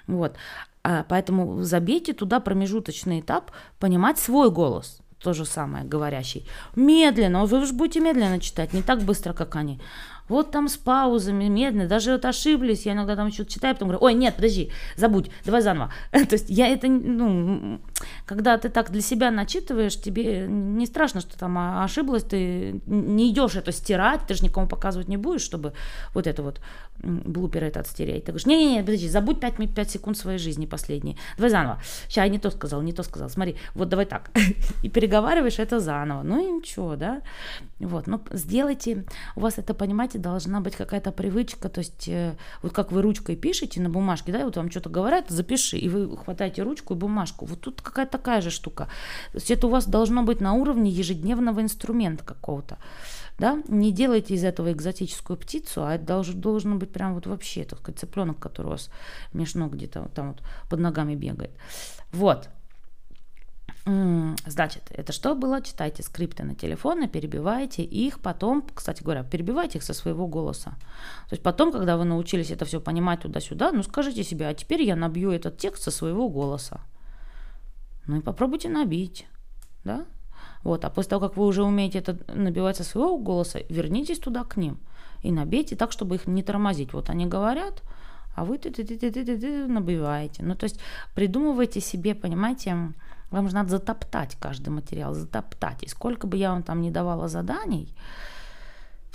Вот. А поэтому забейте туда промежуточный этап, понимать свой голос – то же самое, говорящий. Медленно, вы же будете медленно читать, не так быстро, как они. Вот там с паузами, медленно, даже вот ошиблись, я иногда там что-то читаю, потом говорю, ой, нет, подожди, забудь, давай заново. То есть я это, ну, когда ты так для себя начитываешь, тебе не страшно, что там ошиблась, ты не идешь это стирать, ты же никому показывать не будешь, чтобы вот это вот блупер этот стереть. Ты говоришь, не-не-не, подожди, забудь 5, 5 секунд своей жизни последние. Давай заново. Сейчас я не то сказал, не то сказал. Смотри, вот давай так. И переговариваешь это заново. Ну и ничего, да. Вот, но сделайте, у вас это, понимаете, должна быть какая-то привычка, то есть э, вот как вы ручкой пишете на бумажке, да, вот вам что-то говорят, запиши, и вы хватаете ручку и бумажку. Вот тут какая-то такая же штука. То есть это у вас должно быть на уровне ежедневного инструмента какого-то да, не делайте из этого экзотическую птицу, а это должен, должен быть прям вот вообще, так цыпленок, который у вас меж ног где-то там вот под ногами бегает. Вот. Значит, это что было? Читайте скрипты на телефоне, перебивайте их потом, кстати говоря, перебивайте их со своего голоса. То есть потом, когда вы научились это все понимать туда-сюда, ну скажите себе, а теперь я набью этот текст со своего голоса. Ну и попробуйте набить, да? Вот, а после того, как вы уже умеете это набивать со своего голоса, вернитесь туда к ним и набейте так, чтобы их не тормозить. Вот они говорят, а вы ты ты ты ты ты ты набиваете. Ну, то есть придумывайте себе, понимаете, вам же надо затоптать каждый материал, затоптать. И сколько бы я вам там не давала заданий,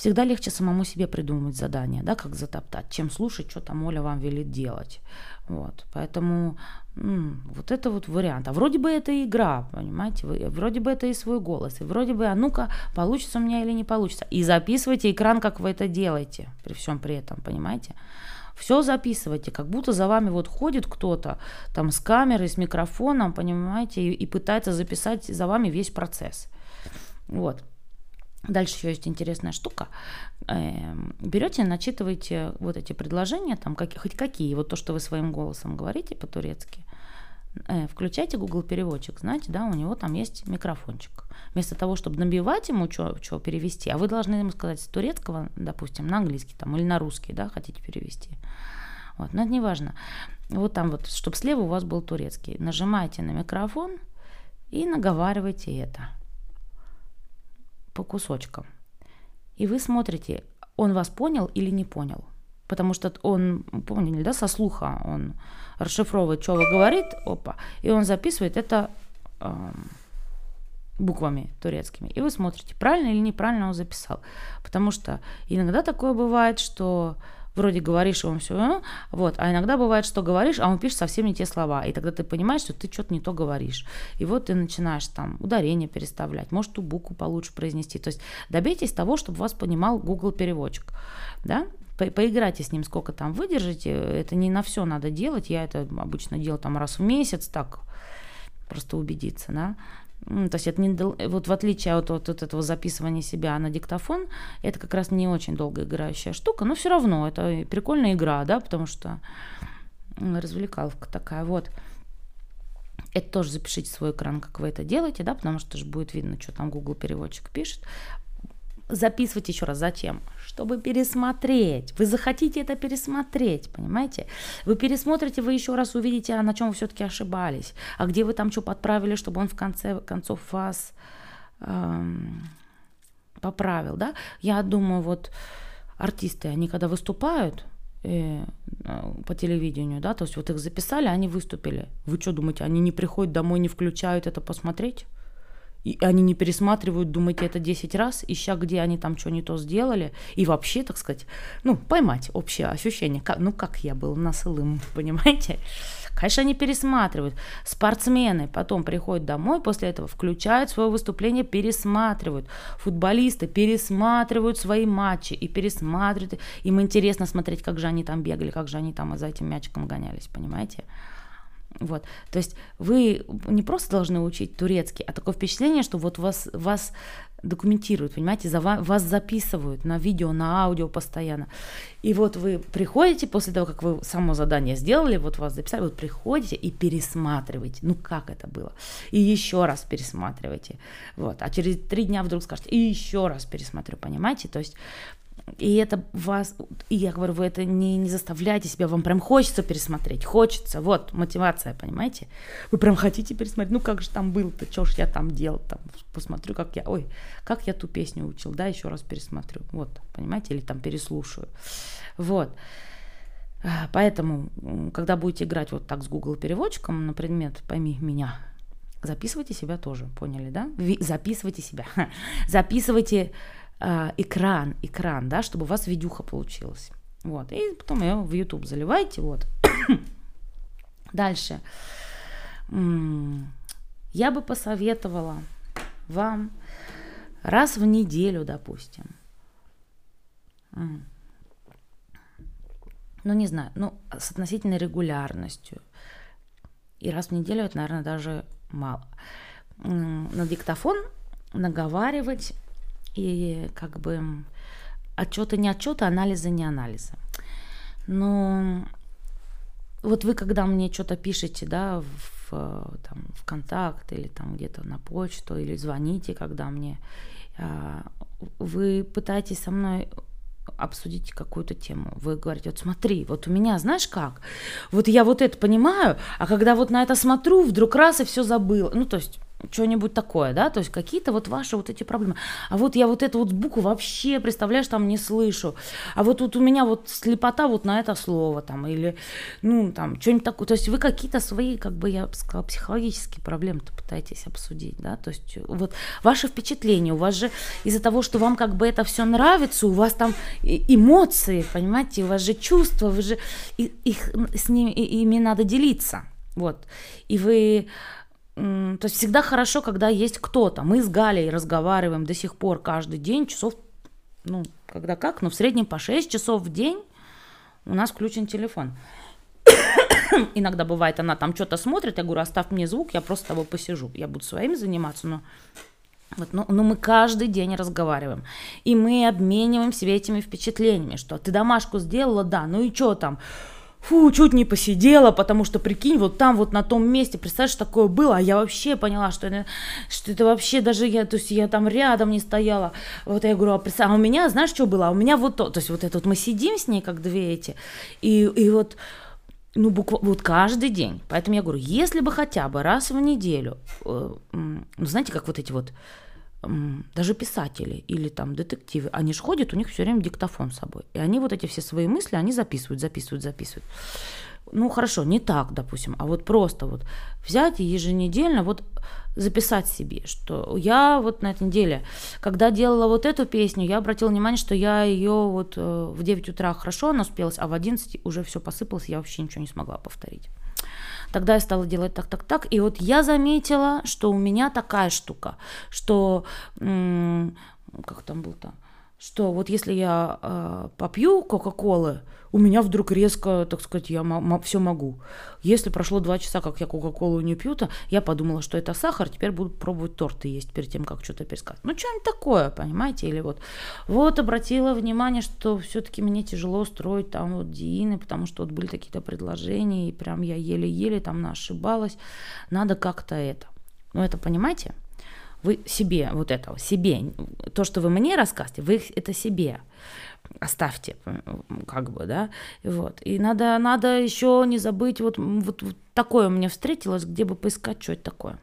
всегда легче самому себе придумывать задания, да, как затоптать, чем слушать, что там Оля вам велит делать. Вот, поэтому м, вот это вот вариант. А вроде бы это игра, понимаете, вы, вроде бы это и свой голос, и вроде бы, а ну-ка, получится у меня или не получится. И записывайте экран, как вы это делаете, при всем при этом, понимаете. Все записывайте, как будто за вами вот ходит кто-то там с камерой, с микрофоном, понимаете, и, и пытается записать за вами весь процесс. Вот. Дальше еще есть интересная штука. Эм, Берете, начитываете вот эти предложения, там как, хоть какие, вот то, что вы своим голосом говорите по-турецки, э, включайте Google переводчик, знаете, да, у него там есть микрофончик. Вместо того, чтобы набивать ему, что перевести, а вы должны ему сказать с турецкого, допустим, на английский там, или на русский, да, хотите перевести. Вот, но это не важно. Вот там вот, чтобы слева у вас был турецкий. Нажимаете на микрофон и наговаривайте это по кусочкам. И вы смотрите, он вас понял или не понял. Потому что он, поняли, да, со слуха он расшифровывает, что вы говорит, опа, и он записывает это э, буквами турецкими. И вы смотрите, правильно или неправильно он записал. Потому что иногда такое бывает, что вроде говоришь, он все, а? вот, а иногда бывает, что говоришь, а он пишет совсем не те слова, и тогда ты понимаешь, что ты что-то не то говоришь, и вот ты начинаешь там ударение переставлять, может ту букву получше произнести, то есть добейтесь того, чтобы вас понимал Google переводчик, да, поиграйте с ним, сколько там выдержите, это не на все надо делать, я это обычно делаю там раз в месяц, так, просто убедиться, да, то есть это не, вот в отличие от, от, от этого записывания себя на диктофон, это как раз не очень долго играющая штука, но все равно это прикольная игра, да, потому что развлекаловка такая, вот. Это тоже запишите свой экран, как вы это делаете, да, потому что же будет видно, что там Google переводчик пишет записывать еще раз. Зачем? Чтобы пересмотреть. Вы захотите это пересмотреть, понимаете? Вы пересмотрите, вы еще раз увидите, а на чем вы все-таки ошибались, а где вы там что подправили, чтобы он в конце концов вас эм, поправил, да? Я думаю, вот артисты, они когда выступают, э, по телевидению, да, то есть вот их записали, они выступили. Вы что думаете, они не приходят домой, не включают это посмотреть? И они не пересматривают, думаете, это 10 раз, ища, где они там что не то сделали. И вообще, так сказать, ну, поймать общее ощущение. Как, ну, как я был насылым, понимаете? Конечно, они пересматривают. Спортсмены потом приходят домой, после этого включают свое выступление, пересматривают. Футболисты пересматривают свои матчи и пересматривают. Им интересно смотреть, как же они там бегали, как же они там за этим мячиком гонялись, понимаете? Вот. То есть вы не просто должны учить турецкий, а такое впечатление, что вот вас, вас документируют, понимаете, за вас, вас записывают на видео, на аудио постоянно. И вот вы приходите после того, как вы само задание сделали, вот вас записали, вот приходите и пересматриваете, ну как это было, и еще раз пересматриваете, вот, а через три дня вдруг скажете, и еще раз пересмотрю, понимаете, то есть и это вас, и я говорю, вы это не, не заставляйте себя, вам прям хочется пересмотреть, хочется, вот, мотивация, понимаете? Вы прям хотите пересмотреть, ну как же там был-то, что ж я там делал, там, посмотрю, как я, ой, как я ту песню учил, да, еще раз пересмотрю, вот, понимаете, или там переслушаю, вот. А, поэтому, когда будете играть вот так с Google переводчиком на предмет «Пойми меня», записывайте себя тоже, поняли, да? Записывайте себя, записывайте э, экран, экран, да, чтобы у вас видюха получилась. Вот, и потом ее в YouTube заливайте, вот. Дальше. Я бы посоветовала вам раз в неделю, допустим. Ну, не знаю, ну, с относительной регулярностью. И раз в неделю это, наверное, даже мало. На диктофон наговаривать и как бы отчеты не отчеты, анализы не анализы. Но вот вы, когда мне что-то пишете, да, в, там, в контакт или там где-то на почту, или звоните, когда мне, а, вы пытаетесь со мной обсудить какую-то тему. Вы говорите, вот смотри, вот у меня, знаешь как, вот я вот это понимаю, а когда вот на это смотрю, вдруг раз и все забыл. Ну, то есть что-нибудь такое, да, то есть какие-то вот ваши вот эти проблемы. А вот я вот эту вот букву вообще, представляешь, там не слышу. А вот тут у меня вот слепота вот на это слово там, или, ну, там, что-нибудь такое. То есть вы какие-то свои, как бы я бы сказала, психологические проблемы-то пытаетесь обсудить, да, то есть вот ваши впечатления, у вас же из-за того, что вам как бы это все нравится, у вас там эмоции, понимаете, у вас же чувства, вы же их с ними, ими надо делиться, вот. И вы то есть всегда хорошо, когда есть кто-то. Мы с Галей разговариваем до сих пор каждый день, часов, ну, когда как, но в среднем по 6 часов в день у нас включен телефон. Иногда бывает, она там что-то смотрит, я говорю, оставь мне звук, я просто с тобой посижу. Я буду своими заниматься, но вот, но, но мы каждый день разговариваем. И мы обмениваем себе этими впечатлениями, что ты домашку сделала, да, ну и что там? Фу, чуть не посидела, потому что, прикинь, вот там вот на том месте, представляешь, такое было, а я вообще поняла, что это, что это вообще даже я, то есть я там рядом не стояла. Вот я говорю, а, представь, а у меня, знаешь, что было? А у меня вот то, то есть вот это вот мы сидим с ней, как две эти, и, и вот ну, буквально вот каждый день. Поэтому я говорю, если бы хотя бы раз в неделю, э, ну, знаете, как вот эти вот даже писатели или там детективы, они же ходят, у них все время диктофон с собой. И они вот эти все свои мысли, они записывают, записывают, записывают. Ну, хорошо, не так, допустим, а вот просто вот взять и еженедельно вот записать себе, что я вот на этой неделе, когда делала вот эту песню, я обратила внимание, что я ее вот э, в 9 утра хорошо она успелась, а в 11 уже все посыпалось, я вообще ничего не смогла повторить. Тогда я стала делать так, так, так. И вот я заметила, что у меня такая штука, что как там был-то, что вот если я э, попью Кока-Колы, у меня вдруг резко, так сказать, я все могу. Если прошло два часа, как я Кока-Колу не пью, то я подумала, что это сахар, теперь буду пробовать торты есть перед тем, как что-то пересказать. Ну, что-нибудь такое, понимаете? Или вот, вот обратила внимание, что все-таки мне тяжело строить там вот диины, потому что вот были какие-то предложения, и прям я еле-еле там ошибалась. Надо как-то это. Ну, это понимаете? Вы себе вот это, себе, то, что вы мне рассказываете, вы это себе оставьте, как бы, да, вот. И надо, надо еще не забыть, вот, вот, вот такое мне встретилось, где бы поискать, что это такое.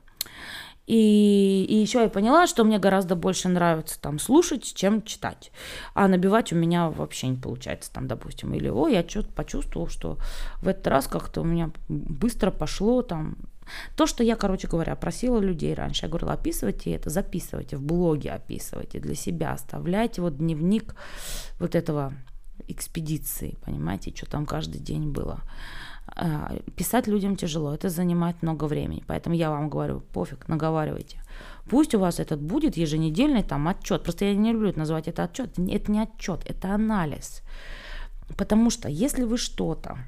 И, и еще я поняла, что мне гораздо больше нравится там слушать, чем читать. А набивать у меня вообще не получается там, допустим. Или, о, я что-то почувствовал, что в этот раз как-то у меня быстро пошло там. То, что я, короче говоря, просила людей раньше, я говорила, описывайте это, записывайте, в блоге описывайте для себя, оставляйте вот дневник вот этого экспедиции, понимаете, что там каждый день было. А, писать людям тяжело, это занимает много времени. Поэтому я вам говорю, пофиг, наговаривайте. Пусть у вас этот будет еженедельный там отчет. Просто я не люблю называть это отчет. Это не отчет, это анализ. Потому что если вы что-то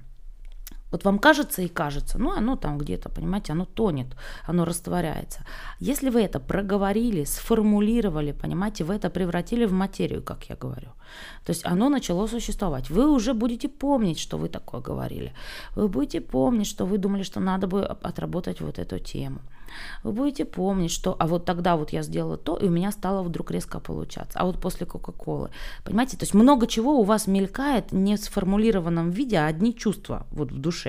Вот вам кажется и кажется, ну оно там где-то, понимаете, оно тонет, оно растворяется. Если вы это проговорили, сформулировали, понимаете, вы это превратили в материю, как я говорю. То есть оно начало существовать. Вы уже будете помнить, что вы такое говорили. Вы будете помнить, что вы думали, что надо бы отработать вот эту тему. Вы будете помнить, что а вот тогда вот я сделала то, и у меня стало вдруг резко получаться. А вот после Кока-Колы. Понимаете, то есть много чего у вас мелькает не в сформулированном виде, а одни чувства вот в душе.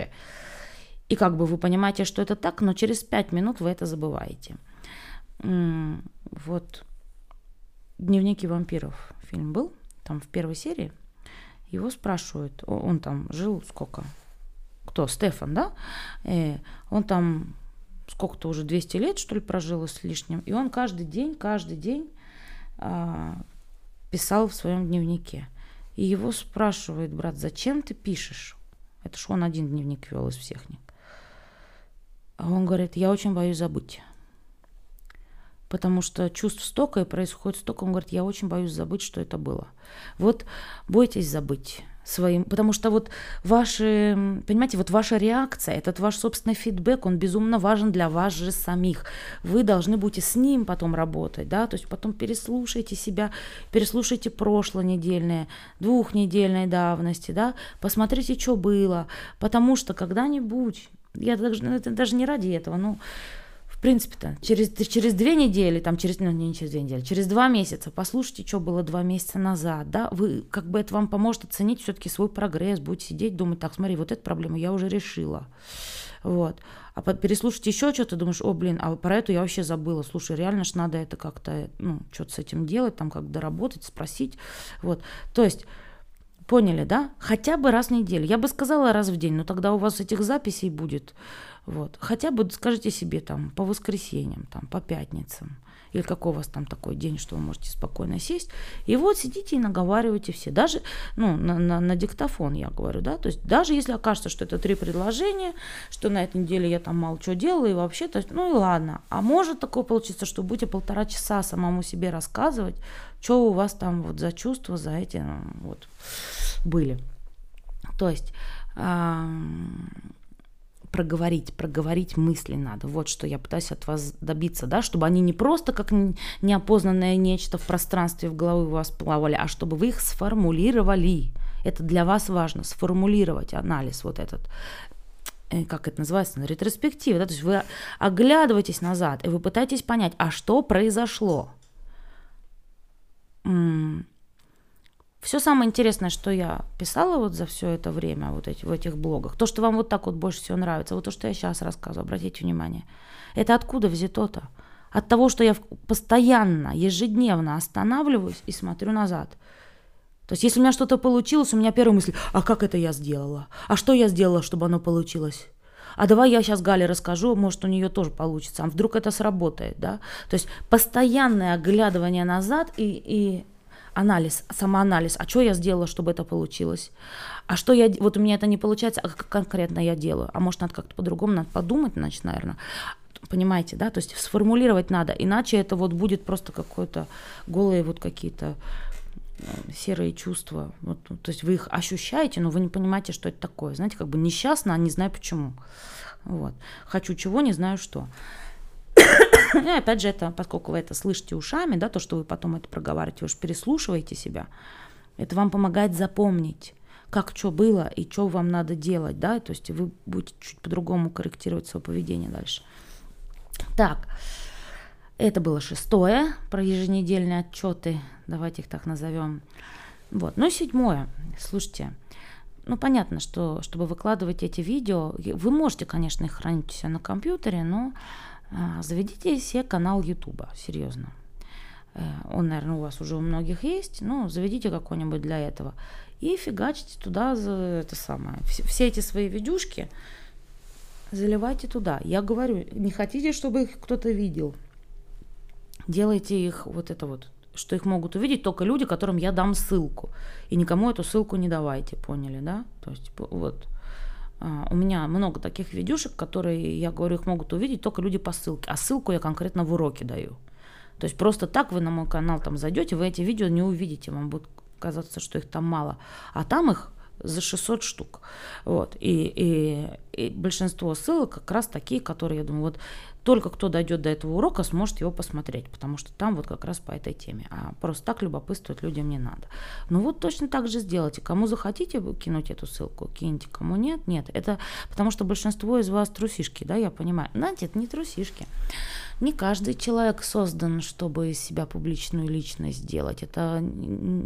И как бы вы понимаете, что это так, но через пять минут вы это забываете. Вот «Дневники вампиров» фильм был, там в первой серии. Его спрашивают, он там жил сколько? Кто? Стефан, да? Э, он там сколько-то уже 200 лет, что ли, прожил с лишним. И он каждый день, каждый день а, писал в своем дневнике. И его спрашивает брат, зачем ты пишешь? Это ж он один дневник вел из всех них. А он говорит, я очень боюсь забыть. Потому что чувств столько и происходит столько. Он говорит, я очень боюсь забыть, что это было. Вот бойтесь забыть своим, потому что вот ваши, понимаете, вот ваша реакция, этот ваш собственный фидбэк, он безумно важен для вас же самих. Вы должны будете с ним потом работать, да, то есть потом переслушайте себя, переслушайте прошлое недельное, двухнедельной давности, да, посмотрите, что было, потому что когда-нибудь, я даже, это даже не ради этого, ну, принципе-то, через, через две недели, там, через, ну, не через две недели, через два месяца, послушайте, что было два месяца назад, да, вы, как бы это вам поможет оценить все-таки свой прогресс, будете сидеть, думать, так, смотри, вот эту проблему я уже решила, вот, а переслушать еще что-то, думаешь, о, блин, а про эту я вообще забыла, слушай, реально ж надо это как-то, ну, что-то с этим делать, там, как доработать, спросить, вот, то есть Поняли, да? Хотя бы раз в неделю. Я бы сказала раз в день, но тогда у вас этих записей будет. Вот. Хотя бы скажите себе там по воскресеньям, там, по пятницам. Или какой у вас там такой день, что вы можете спокойно сесть. И вот сидите и наговариваете все. Даже ну, на, на, на диктофон я говорю, да. То есть даже если окажется, что это три предложения, что на этой неделе я там мало что делала, и вообще, то есть, ну и ладно. А может такое получиться, что будете полтора часа самому себе рассказывать, что у вас там вот за чувства, за эти ну, вот были. То есть проговорить, проговорить мысли надо. Вот что я пытаюсь от вас добиться, да, чтобы они не просто как неопознанное нечто в пространстве в головы у вас плавали, а чтобы вы их сформулировали. Это для вас важно, сформулировать анализ вот этот э, как это называется, ретроспектива, да, то есть вы оглядываетесь назад, и вы пытаетесь понять, а что произошло. Все самое интересное, что я писала вот за все это время вот эти, в этих блогах, то, что вам вот так вот больше всего нравится, вот то, что я сейчас рассказываю, обратите внимание, это откуда взято-то? От того, что я постоянно, ежедневно останавливаюсь и смотрю назад. То есть, если у меня что-то получилось, у меня первая мысль, а как это я сделала? А что я сделала, чтобы оно получилось? А давай я сейчас Гале расскажу, может, у нее тоже получится. А вдруг это сработает, да? То есть постоянное оглядывание назад и, и анализ, самоанализ, а что я сделала, чтобы это получилось, а что я, вот у меня это не получается, а как конкретно я делаю, а может надо как-то по-другому, надо подумать, значит, наверное, понимаете, да, то есть сформулировать надо, иначе это вот будет просто какое-то голые вот какие-то э, серые чувства, вот, ну, то есть вы их ощущаете, но вы не понимаете, что это такое, знаете, как бы несчастно, а не знаю почему, вот, хочу чего, не знаю что. И опять же, это, поскольку вы это слышите ушами, да, то, что вы потом это проговариваете, вы же переслушиваете себя, это вам помогает запомнить, как что было и что вам надо делать, да, то есть вы будете чуть по-другому корректировать свое поведение дальше. Так, это было шестое про еженедельные отчеты, давайте их так назовем. Вот, ну седьмое, слушайте, ну, понятно, что чтобы выкладывать эти видео, вы можете, конечно, их хранить у себя на компьютере, но заведите себе канал Ютуба, серьезно. Э, он, наверное, у вас уже у многих есть, но заведите какой-нибудь для этого. И фигачите туда за это самое. Все, все эти свои видюшки заливайте туда. Я говорю, не хотите, чтобы их кто-то видел, делайте их вот это вот, что их могут увидеть только люди, которым я дам ссылку. И никому эту ссылку не давайте, поняли, да? То есть вот. А, у меня много таких видюшек, которые, я говорю, их могут увидеть только люди по ссылке. А ссылку я конкретно в уроке даю. То есть просто так вы на мой канал там зайдете, вы эти видео не увидите, вам будет казаться, что их там мало. А там их за 600 штук. Вот. И, и, и большинство ссылок как раз такие, которые, я думаю, вот только кто дойдет до этого урока, сможет его посмотреть, потому что там вот как раз по этой теме. А просто так любопытствовать людям не надо. Ну вот точно так же сделайте. Кому захотите кинуть эту ссылку, киньте. Кому нет, нет. Это потому что большинство из вас трусишки, да, я понимаю. Знаете, это не трусишки. Не каждый человек создан, чтобы из себя публичную личность сделать. Это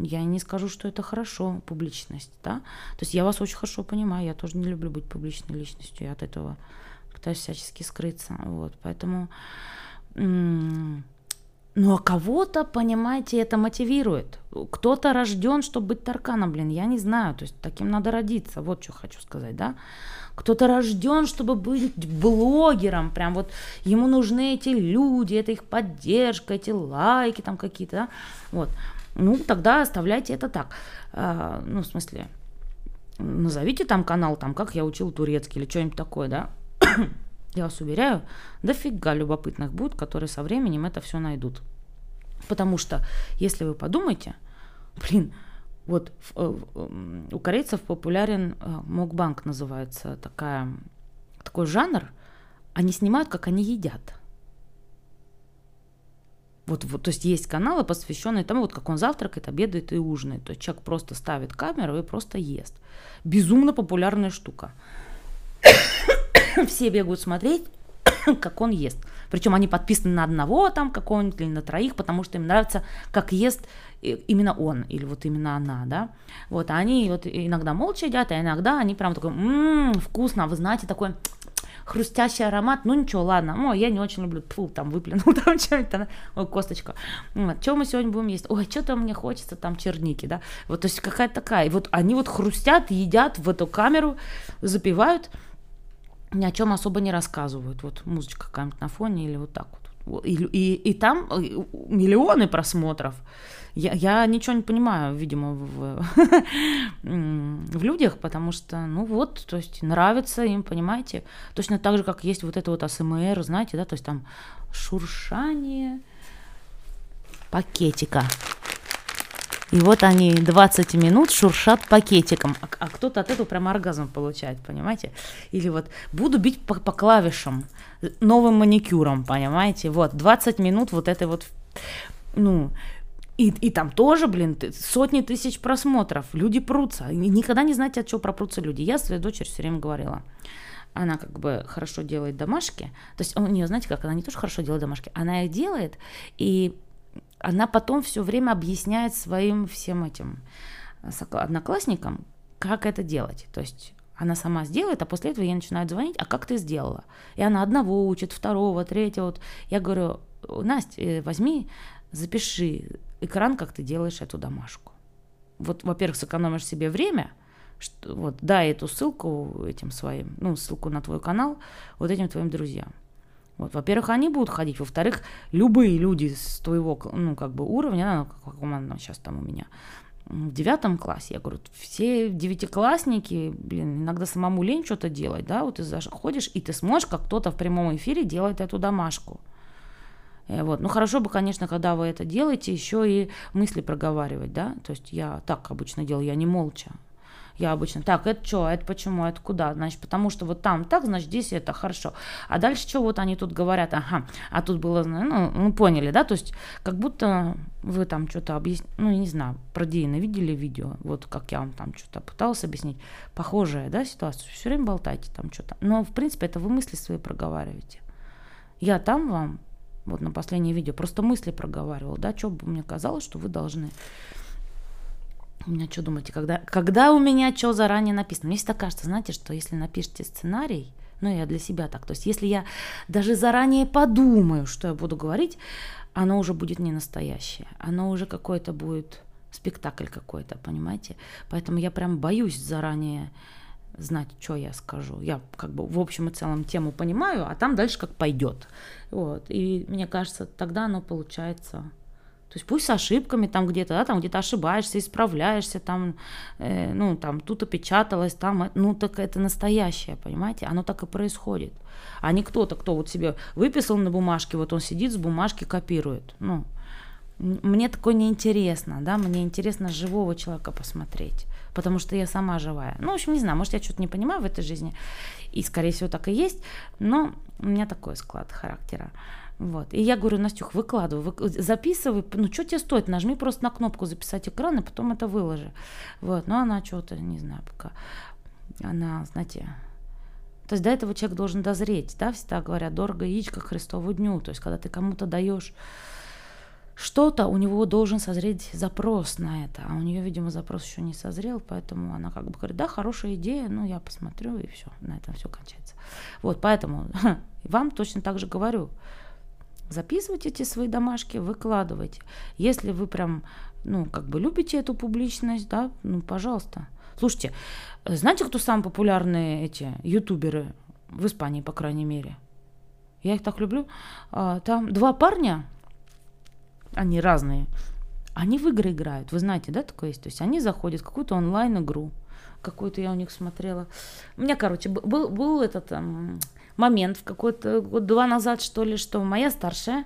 я не скажу, что это хорошо, публичность, да. То есть я вас очень хорошо понимаю, я тоже не люблю быть публичной личностью, я от этого пытаюсь всячески скрыться. Вот, поэтому... Ну а кого-то, понимаете, это мотивирует. Кто-то рожден, чтобы быть тарканом, блин, я не знаю. То есть таким надо родиться. Вот что хочу сказать, да. Кто-то рожден, чтобы быть блогером. Прям вот ему нужны эти люди, это их поддержка, эти лайки там какие-то, да. Вот. Ну, тогда оставляйте это так. А, ну, в смысле, назовите там канал, там, как я учил турецкий или что-нибудь такое, да. Я вас уверяю, дофига любопытных будет, которые со временем это все найдут. Потому что, если вы подумаете, блин, вот э, у корейцев популярен э, мокбанк называется такая, такой жанр. Они снимают, как они едят. Вот, вот, то есть есть каналы, посвященные тому, вот как он завтракает, обедает и ужинает. То есть человек просто ставит камеру и просто ест. Безумно популярная штука. все бегают смотреть, как он ест. Причем они подписаны на одного там какого-нибудь или на троих, потому что им нравится, как ест именно он или вот именно она, да. Вот, а они вот иногда молча едят, а иногда они прям такой, ммм, вкусно, вы знаете, такой хрустящий аромат, ну ничего, ладно, ой, я не очень люблю, фу, там выплюнул там что-нибудь, ой, косточка, вот, что мы сегодня будем есть, ой, что-то мне хочется там черники, да, вот, то есть какая-то такая, и вот они вот хрустят, едят в эту камеру, запивают, ни о чем особо не рассказывают. Вот музычка какая-нибудь на фоне или вот так вот. И, и, и там э, миллионы просмотров. Я, я ничего не понимаю, видимо, в, в людях, потому что, ну вот, то есть нравится им, понимаете. Точно так же, как есть вот это вот АСМР, знаете, да, то есть там шуршание пакетика. И вот они 20 минут шуршат пакетиком, а, а кто-то от этого прям оргазм получает, понимаете? Или вот буду бить по, по клавишам новым маникюром, понимаете? Вот 20 минут вот этой вот, ну, и, и там тоже, блин, сотни тысяч просмотров, люди прутся. Никогда не знаете, от чего пропрутся люди. Я своей дочери все время говорила она как бы хорошо делает домашки. То есть у нее, знаете, как она не тоже хорошо делает домашки, она их делает, и она потом все время объясняет своим всем этим э, одноклассникам, как это делать. То есть она сама сделает, а после этого ей начинают звонить, а как ты сделала? И она одного учит, второго, третьего. Я говорю, Настя, э, возьми, запиши экран, как ты делаешь эту домашку. Вот, во-первых, сэкономишь себе время, что, вот, дай эту ссылку этим своим, ну, ссылку на твой канал вот этим твоим друзьям. Вот, во-первых, они будут ходить, во-вторых, любые люди с твоего, ну, как бы уровня, ну, как она сейчас там у меня, в девятом классе, я говорю, все девятиклассники, блин, иногда самому лень что-то делать, да, вот ты заходишь, и ты сможешь, как кто-то в прямом эфире делать эту домашку. Э, вот. Ну, хорошо бы, конечно, когда вы это делаете, еще и мысли проговаривать, да, то есть я так обычно делаю, я не молча, я обычно, так, это что, это почему, это куда? Значит, потому что вот там так, значит, здесь это хорошо. А дальше что вот они тут говорят, ага, а тут было, ну, ну поняли, да, то есть как будто вы там что-то объясняете, ну, я не знаю, про Диана видели видео, вот как я вам там что-то пыталась объяснить, похожая, да, ситуация, все время болтайте там что-то. Но, в принципе, это вы мысли свои проговариваете. Я там вам, вот на последнее видео, просто мысли проговаривала, да, что бы мне казалось, что вы должны у меня что думаете, когда, когда у меня что заранее написано? Мне всегда кажется, знаете, что если напишите сценарий, ну я для себя так, то есть если я даже заранее подумаю, что я буду говорить, оно уже будет не настоящее, оно уже какое-то будет спектакль какой-то, понимаете? Поэтому я прям боюсь заранее знать, что я скажу. Я как бы в общем и целом тему понимаю, а там дальше как пойдет. Вот. И мне кажется, тогда оно получается то есть пусть с ошибками там где-то, да, там где-то ошибаешься, исправляешься, там, э, ну, там, тут опечаталось, там, э, ну, так это настоящее, понимаете, оно так и происходит. А не кто-то, кто вот себе выписал на бумажке, вот он сидит с бумажки, копирует. Ну, мне такое неинтересно, да, мне интересно живого человека посмотреть, потому что я сама живая. Ну, в общем, не знаю, может, я что-то не понимаю в этой жизни, и, скорее всего, так и есть, но у меня такой склад характера. Вот. И я говорю, Настюх, выкладывай, вы, записывай, ну что тебе стоит, нажми просто на кнопку записать экран, и потом это выложи. Вот. Но она что-то, не знаю, пока, она, знаете, то есть до этого человек должен дозреть, да, всегда говорят, дорого яичко Христову дню, то есть когда ты кому-то даешь что-то, у него должен созреть запрос на это, а у нее, видимо, запрос еще не созрел, поэтому она как бы говорит, да, хорошая идея, ну, я посмотрю, и все, на этом все кончается. Вот, поэтому вам точно так же говорю, записывайте эти свои домашки, выкладывайте. Если вы прям, ну, как бы любите эту публичность, да, ну, пожалуйста. Слушайте, знаете, кто самые популярные эти ютуберы в Испании, по крайней мере? Я их так люблю. А, там два парня, они разные, они в игры играют. Вы знаете, да, такое есть? То есть они заходят в какую-то онлайн-игру, какую-то я у них смотрела. У меня, короче, был, был этот эм, момент в какой-то год два назад, что ли, что моя старшая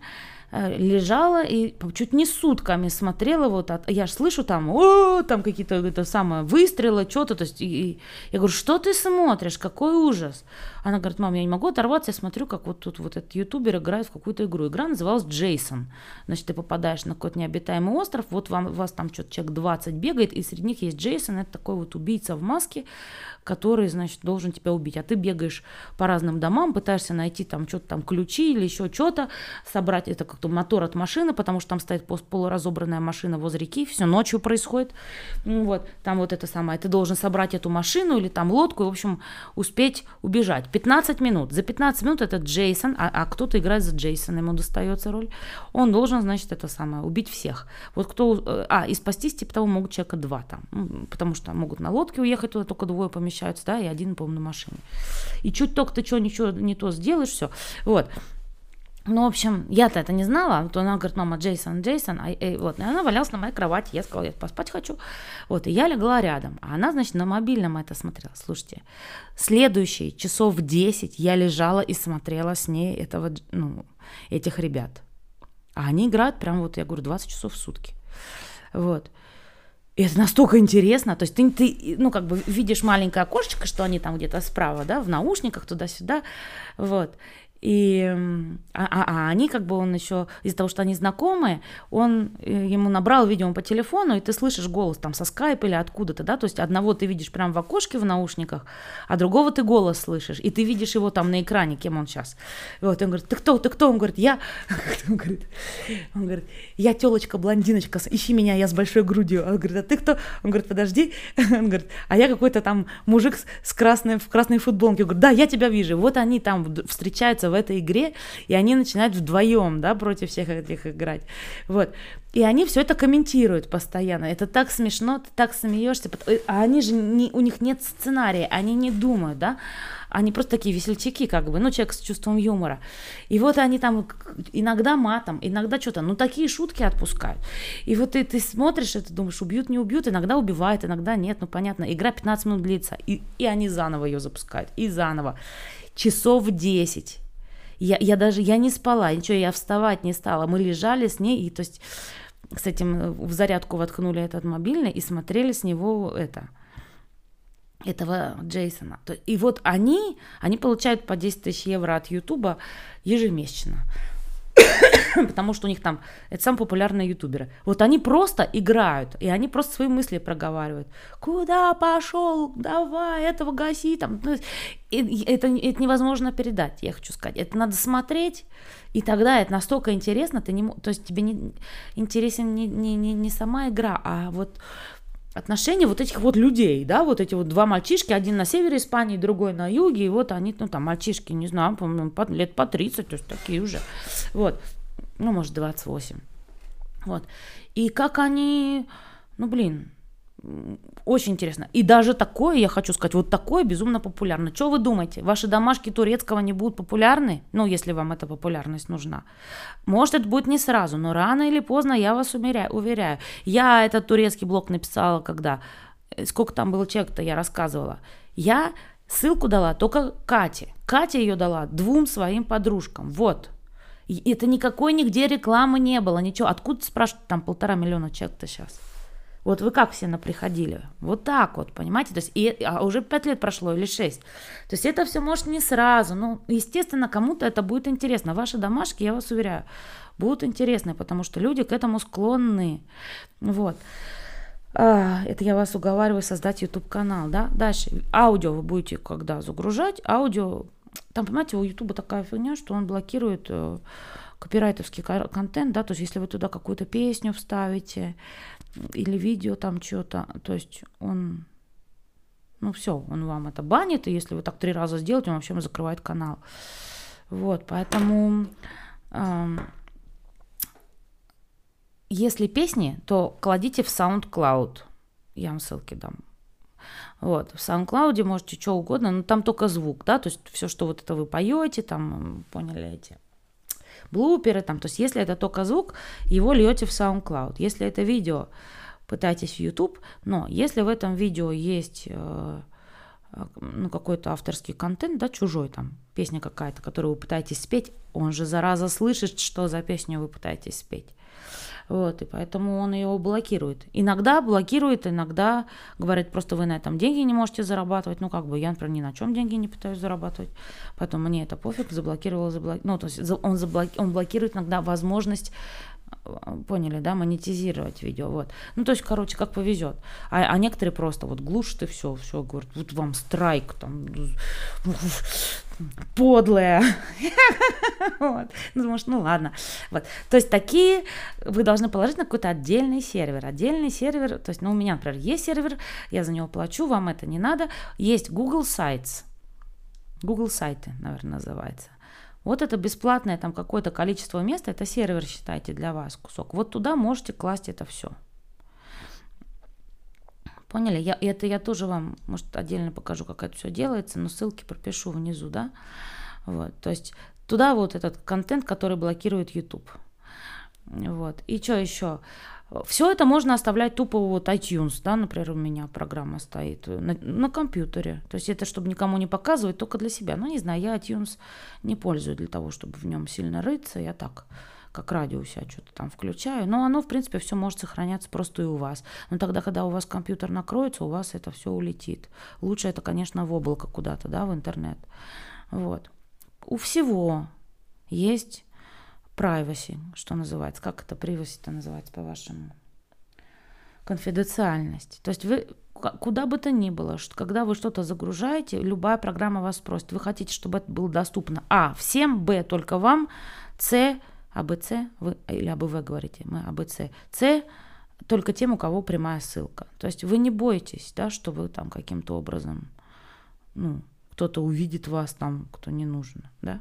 Э, лежала и чуть не сутками смотрела, вот, а я же слышу там, о, там какие-то это самое, выстрелы, что-то, то есть, и, и, я говорю, что ты смотришь, какой ужас. Она говорит, мам, я не могу оторваться, я смотрю, как вот тут вот этот ютубер играет в какую-то игру. Игра называлась Джейсон. Значит, ты попадаешь на какой-то необитаемый остров, вот вам, вас там что-то человек 20 бегает, и среди них есть Джейсон, это такой вот убийца в маске, который, значит, должен тебя убить. А ты бегаешь по разным домам, пытаешься найти там что-то там ключи или еще что-то, собрать это как-то мотор от машины, потому что там стоит полуразобранная машина возле реки, все ночью происходит. Вот, там вот это самое. Ты должен собрать эту машину или там лодку и, в общем, успеть убежать. 15 минут. За 15 минут этот Джейсон, а, а кто-то играет за Джейсона, ему достается роль, он должен, значит, это самое, убить всех. Вот кто, э, а, и спастись, типа того, могут человека два там, потому что могут на лодке уехать туда, только двое помещаются, да, и один, по-моему, на машине. И чуть только ты что, ничего не то сделаешь, все. Вот. Ну, в общем, я-то это не знала. То она говорит, мама, Джейсон, Джейсон. А, и, вот, и она валялась на моей кровати. Я сказала, я поспать хочу. Вот, и я легла рядом. А она, значит, на мобильном это смотрела. Слушайте, следующие часов 10 я лежала и смотрела с ней этого, ну, этих ребят. А они играют прям вот, я говорю, 20 часов в сутки. Вот. И это настолько интересно, то есть ты, ты, ну, как бы видишь маленькое окошечко, что они там где-то справа, да, в наушниках туда-сюда, вот. И а, а, а они как бы он еще из-за того, что они знакомые, он э, ему набрал, видимо, по телефону, и ты слышишь голос там со скайпа или откуда-то, да, то есть одного ты видишь прямо в окошке в наушниках, а другого ты голос слышишь, и ты видишь его там на экране, кем он сейчас. Вот, он говорит, ты кто, ты кто? Он говорит, я, он говорит, он говорит, я телочка, блондиночка, ищи меня, я с большой грудью. Он говорит, а ты кто? Он говорит, подожди, он говорит, а я какой-то там мужик с красной, в красной футболке. Он говорит, да, я тебя вижу. Вот они там встречаются в этой игре, и они начинают вдвоем, да, против всех этих играть. Вот. И они все это комментируют постоянно. Это так смешно, ты так смеешься. А они же, не, у них нет сценария, они не думают, да. Они просто такие весельчаки, как бы, ну, человек с чувством юмора. И вот они там иногда матом, иногда что-то, ну, такие шутки отпускают. И вот ты, ты смотришь, и ты думаешь, убьют, не убьют, иногда убивают, иногда нет, ну, понятно, игра 15 минут длится, и, и они заново ее запускают, и заново. Часов 10 я, я даже, я не спала, ничего, я вставать не стала. Мы лежали с ней, и то есть с этим э, в зарядку воткнули этот мобильный и смотрели с него это, этого Джейсона. И вот они, они получают по 10 тысяч евро от Ютуба ежемесячно. потому что у них там, это самые популярные ютуберы. Вот они просто играют, и они просто свои мысли проговаривают. Куда пошел? Давай, этого гаси. Там. И это, это невозможно передать, я хочу сказать. Это надо смотреть, и тогда это настолько интересно, ты не, то есть тебе не интересен не, не, не, не сама игра, а вот отношения вот этих вот людей, да, вот эти вот два мальчишки, один на севере Испании, другой на юге, и вот они, ну там мальчишки, не знаю, по-моему, лет по 30, то есть такие уже, вот, ну, может, 28, вот, и как они, ну, блин, очень интересно. И даже такое, я хочу сказать, вот такое безумно популярно. Что вы думаете? Ваши домашки турецкого не будут популярны? Ну, если вам эта популярность нужна. Может, это будет не сразу, но рано или поздно, я вас умеряю, уверяю. Я этот турецкий блог написала, когда... Э, сколько там было человек-то, я рассказывала. Я ссылку дала только Кате. Катя ее дала двум своим подружкам. Вот. И это никакой нигде рекламы не было, ничего. Откуда, спрашивают, там полтора миллиона человек-то сейчас? Вот вы как все наприходили? Вот так вот, понимаете? То есть, и, а уже пять лет прошло или шесть. То есть это все может не сразу. Ну, естественно, кому-то это будет интересно. Ваши домашки, я вас уверяю, будут интересны, потому что люди к этому склонны. Вот. А, это я вас уговариваю создать YouTube канал, да? Дальше. Аудио вы будете когда загружать. Аудио, там, понимаете, у YouTube такая фигня, что он блокирует э, копирайтовский контент, да, то есть если вы туда какую-то песню вставите, или видео там что-то, то есть он, ну все, он вам это банит, и если вы так три раза сделаете, он вообще закрывает канал. Вот, поэтому э, если песни, то кладите в SoundCloud. Я вам ссылки дам. Вот, в SoundCloud можете что угодно, но там только звук, да, то есть все, что вот это вы поете, там, поняли эти блуперы, там, то есть если это только звук, его льете в SoundCloud. Если это видео, пытайтесь в YouTube, но если в этом видео есть э, ну, какой-то авторский контент, да, чужой там, песня какая-то, которую вы пытаетесь спеть, он же, зараза, слышит, что за песню вы пытаетесь спеть. Вот, и поэтому он ее блокирует. Иногда блокирует, иногда говорит, просто вы на этом деньги не можете зарабатывать. Ну, как бы я, например, ни на чем деньги не пытаюсь зарабатывать. Поэтому мне это пофиг, заблокировал, заблокировал. Ну, то есть он, заблоки... он блокирует иногда возможность поняли, да, монетизировать видео, вот. Ну, то есть, короче, как повезет. А, а некоторые просто вот глушат и все, все, говорят, вот вам страйк, там, подлая. вот. Ну, думаешь, ну ладно. Вот. То есть такие вы должны положить на какой-то отдельный сервер. Отдельный сервер, то есть, ну, у меня, например, есть сервер, я за него плачу, вам это не надо. Есть Google Sites. Google сайты, наверное, называется. Вот это бесплатное там какое-то количество места, это сервер, считайте, для вас кусок. Вот туда можете класть это все. Поняли? Я, это я тоже вам, может, отдельно покажу, как это все делается, но ссылки пропишу внизу, да? Вот, то есть туда вот этот контент, который блокирует YouTube. Вот. И что еще? Все это можно оставлять тупо вот iTunes, да, например, у меня программа стоит на, на компьютере. То есть это чтобы никому не показывать, только для себя. Ну, не знаю, я iTunes не пользую для того, чтобы в нем сильно рыться. Я так, как радио себя что-то там включаю. Но оно, в принципе, все может сохраняться просто и у вас. Но тогда, когда у вас компьютер накроется, у вас это все улетит. Лучше это, конечно, в облако куда-то, да, в интернет. Вот. У всего есть privacy, что называется. Как это privacy-то называется по-вашему? Конфиденциальность. То есть вы куда бы то ни было, что, когда вы что-то загружаете, любая программа вас спросит, вы хотите, чтобы это было доступно А, всем, Б, только вам, С, АБЦ, вы, или АБВ говорите, мы АБЦ, С, только тем, у кого прямая ссылка. То есть вы не бойтесь, да, что вы там каким-то образом, ну, кто-то увидит вас там, кто не нужен, да.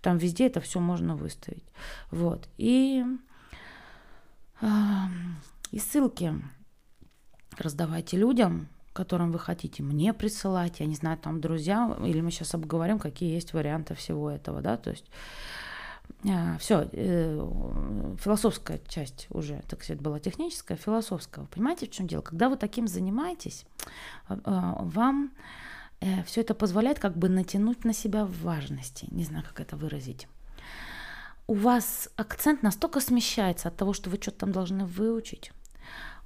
Там везде это все можно выставить. Вот. И, и ссылки раздавайте людям, которым вы хотите мне присылать, я не знаю, там друзья, или мы сейчас обговорим, какие есть варианты всего этого, да, то есть а, все, э, философская часть уже, так сказать, была техническая, философская. Понимаете, в чем дело? Когда вы таким занимаетесь, э, вам Э, все это позволяет как бы натянуть на себя важности. Не знаю, как это выразить. У вас акцент настолько смещается от того, что вы что-то там должны выучить.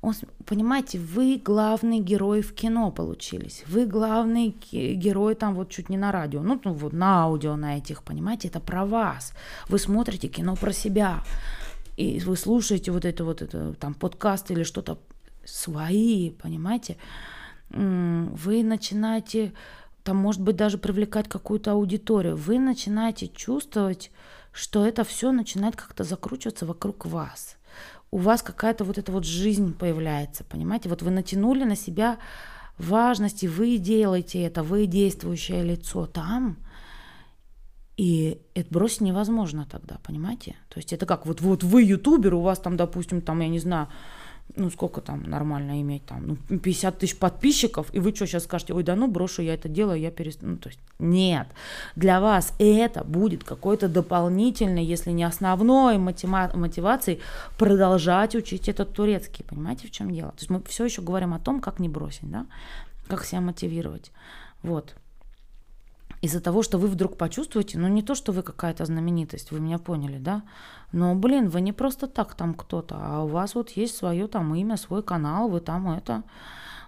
Он, понимаете, вы главный герой в кино получились. Вы главный герой там вот чуть не на радио. Ну, ну вот на аудио на этих, понимаете, это про вас. Вы смотрите кино про себя. И вы слушаете вот это вот это там подкаст или что-то свои, понимаете вы начинаете, там, может быть, даже привлекать какую-то аудиторию, вы начинаете чувствовать, что это все начинает как-то закручиваться вокруг вас. У вас какая-то вот эта вот жизнь появляется, понимаете? Вот вы натянули на себя важность, и вы делаете это, вы действующее лицо там, и это бросить невозможно тогда, понимаете? То есть это как, вот, вот вы ютубер, у вас там, допустим, там, я не знаю, ну, сколько там нормально иметь, там, ну, 50 тысяч подписчиков, и вы что, сейчас скажете, ой, да ну, брошу я это дело, я перестану. Ну, то есть, нет, для вас это будет какой-то дополнительный, если не основной мотива- мотивацией продолжать учить этот турецкий, понимаете, в чем дело? То есть мы все еще говорим о том, как не бросить, да, как себя мотивировать, вот. Из-за того, что вы вдруг почувствуете, ну не то, что вы какая-то знаменитость, вы меня поняли, да? Но, блин, вы не просто так там кто-то, а у вас вот есть свое там имя, свой канал, вы там это,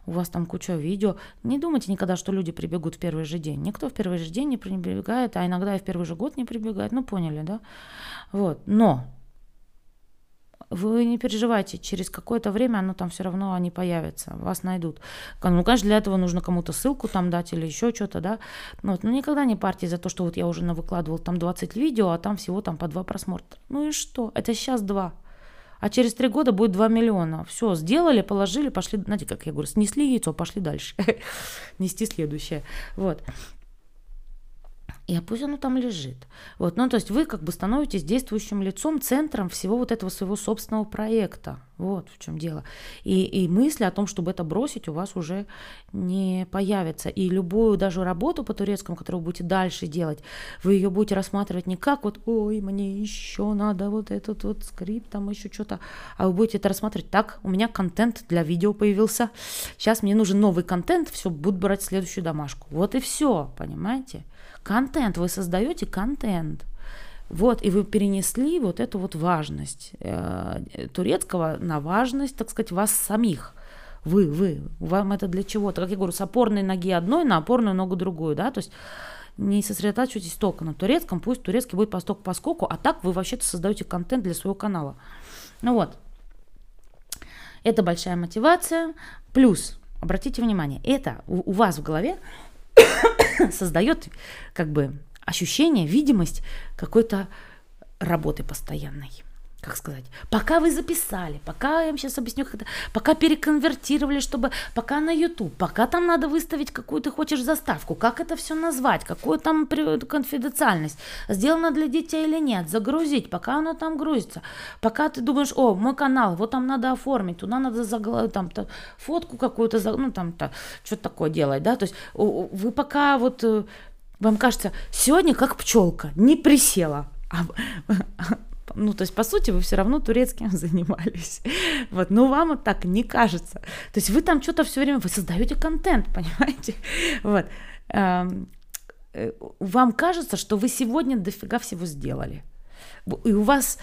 у вас там куча видео. Не думайте никогда, что люди прибегут в первый же день. Никто в первый же день не прибегает, а иногда и в первый же год не прибегает, ну поняли, да? Вот, но вы не переживайте, через какое-то время оно там все равно они появятся, вас найдут. Ну, конечно, для этого нужно кому-то ссылку там дать или еще что-то, да. Ну, вот, ну, никогда не парьте за то, что вот я уже выкладывал там 20 видео, а там всего там по два просмотра. Ну и что? Это сейчас два. А через три года будет 2 миллиона. Все, сделали, положили, пошли, знаете, как я говорю, снесли яйцо, пошли дальше. Нести следующее. Вот и а пусть оно там лежит. Вот, ну, то есть вы как бы становитесь действующим лицом, центром всего вот этого своего собственного проекта. Вот в чем дело. И, и мысли о том, чтобы это бросить, у вас уже не появится. И любую даже работу по турецкому, которую вы будете дальше делать, вы ее будете рассматривать не как вот, ой, мне еще надо вот этот вот скрипт, там еще что-то, а вы будете это рассматривать так, у меня контент для видео появился, сейчас мне нужен новый контент, все, буду брать следующую домашку. Вот и все, понимаете? Контент, вы создаете контент. Вот, и вы перенесли вот эту вот важность э, турецкого на важность, так сказать, вас самих. Вы, вы, вам это для чего-то. Как я говорю, с опорной ноги одной на опорную ногу другую, да, то есть не сосредотачивайтесь только на турецком, пусть турецкий будет посток по скоку, а так вы вообще-то создаете контент для своего канала. Ну вот, это большая мотивация. Плюс, обратите внимание, это у, у вас в голове создает как бы ощущение, видимость какой-то работы постоянной как сказать, пока вы записали, пока я вам сейчас объясню, как это, пока переконвертировали, чтобы, пока на YouTube, пока там надо выставить какую ты хочешь заставку, как это все назвать, какую там конфиденциальность, сделано для детей или нет, загрузить, пока оно там грузится, пока ты думаешь, о, мой канал, вот там надо оформить, туда надо загла- там -то, фотку какую-то, ну там -то, что-то такое делать, да, то есть вы пока вот э, вам кажется, сегодня как пчелка, не присела. А, ну, то есть, по сути, вы все равно турецким занимались. Вот, но вам вот так не кажется. То есть вы там что-то все время, вы создаете контент, понимаете? Вот. Эм, э, вам кажется, что вы сегодня дофига всего сделали. И у вас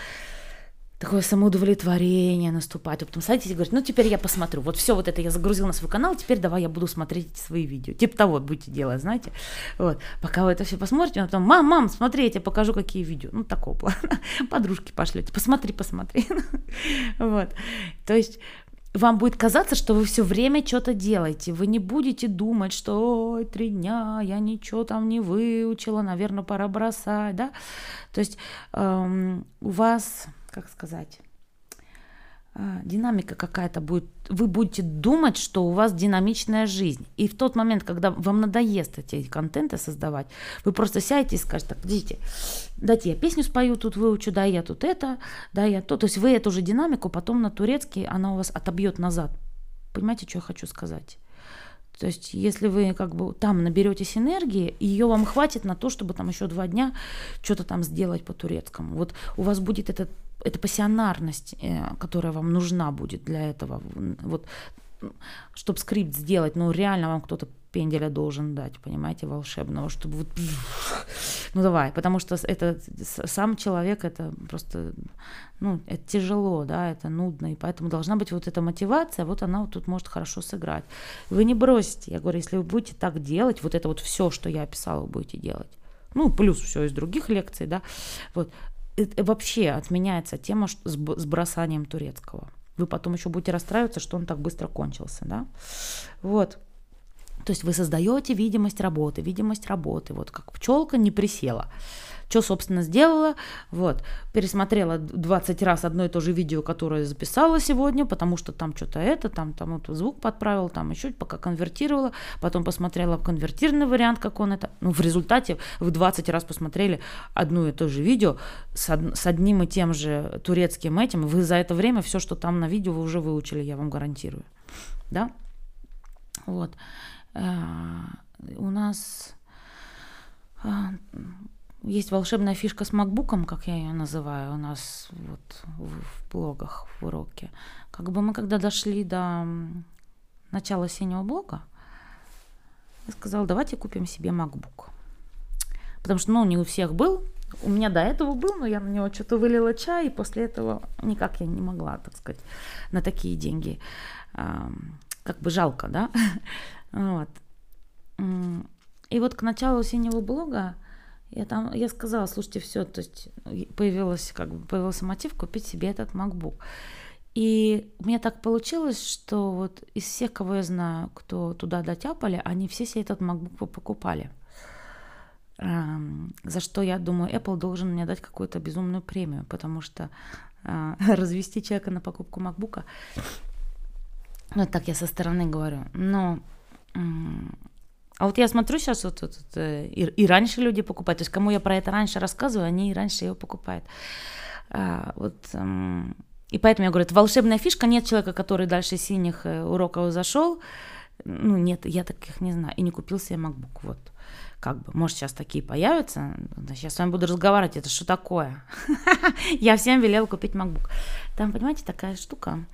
такое самоудовлетворение наступает. А потом садитесь и говорите, ну теперь я посмотрю. Вот все вот это я загрузил на свой канал, теперь давай я буду смотреть свои видео. Типа того будете делать, знаете. Вот. Пока вы это все посмотрите, а потом, мам, мам, смотри, я тебе покажу, какие видео. Ну, такого плана. Подружки пошлете. Посмотри, посмотри. Вот. То есть вам будет казаться, что вы все время что-то делаете. Вы не будете думать, что ой, три дня я ничего там не выучила, наверное, пора бросать, да. То есть эм, у вас как сказать, а, динамика какая-то будет, вы будете думать, что у вас динамичная жизнь. И в тот момент, когда вам надоест эти контенты создавать, вы просто сядете и скажете, так, подождите, дайте я песню спою, тут выучу, да, я тут это, да, я то. То есть вы эту же динамику потом на турецкий, она у вас отобьет назад. Понимаете, что я хочу сказать? То есть, если вы как бы там наберетесь энергии, ее вам хватит на то, чтобы там еще два дня что-то там сделать по турецкому. Вот у вас будет этот это пассионарность, э, которая вам нужна будет для этого. Вот, чтобы скрипт сделать, ну реально вам кто-то пенделя должен дать, понимаете, волшебного, чтобы вот, ну давай, потому что это сам человек, это просто, ну, это тяжело, да, это нудно, и поэтому должна быть вот эта мотивация, вот она вот тут может хорошо сыграть. Вы не бросите, я говорю, если вы будете так делать, вот это вот все, что я описала, вы будете делать, ну, плюс все из других лекций, да, вот, вообще отменяется тема с бросанием турецкого. Вы потом еще будете расстраиваться, что он так быстро кончился, да? Вот. То есть вы создаете видимость работы, видимость работы, вот как пчелка не присела что, собственно, сделала. Вот, пересмотрела 20 раз одно и то же видео, которое записала сегодня, потому что там что-то это, там, там вот звук подправил, там еще пока конвертировала, потом посмотрела конвертированный вариант, как он это. Ну, в результате вы 20 раз посмотрели одно и то же видео с, од- с одним и тем же турецким этим, вы за это время все, что там на видео, вы уже выучили, я вам гарантирую. Да? Вот. Э, у нас а, есть волшебная фишка с макбуком, как я ее называю, у нас вот в блогах, в уроке. Как бы мы когда дошли до начала синего блока, я сказала, давайте купим себе MacBook. потому что, ну, не у всех был, у меня до этого был, но я на него что-то вылила чай, и после этого никак я не могла, так сказать, на такие деньги. Как бы жалко, да? Вот. И вот к началу осеннего блога я там, я сказала, слушайте, все, то есть появилась, как бы, появился мотив купить себе этот MacBook. И у меня так получилось, что вот из всех, кого я знаю, кто туда дотяпали, они все себе этот MacBook покупали. За что я думаю, Apple должен мне дать какую-то безумную премию, потому что а, развести человека на покупку MacBook, ну так я со стороны говорю, но а вот я смотрю сейчас, вот, вот, вот и, и раньше люди покупают, то есть кому я про это раньше рассказываю, они и раньше его покупают. А, вот, эм, и поэтому я говорю, это волшебная фишка, нет человека, который дальше синих э, уроков зашел, ну нет, я таких не знаю, и не купил себе MacBook, вот. Как бы, может, сейчас такие появятся, сейчас с вами буду разговаривать, это что такое? Я всем велела купить MacBook. Там, понимаете, такая штука,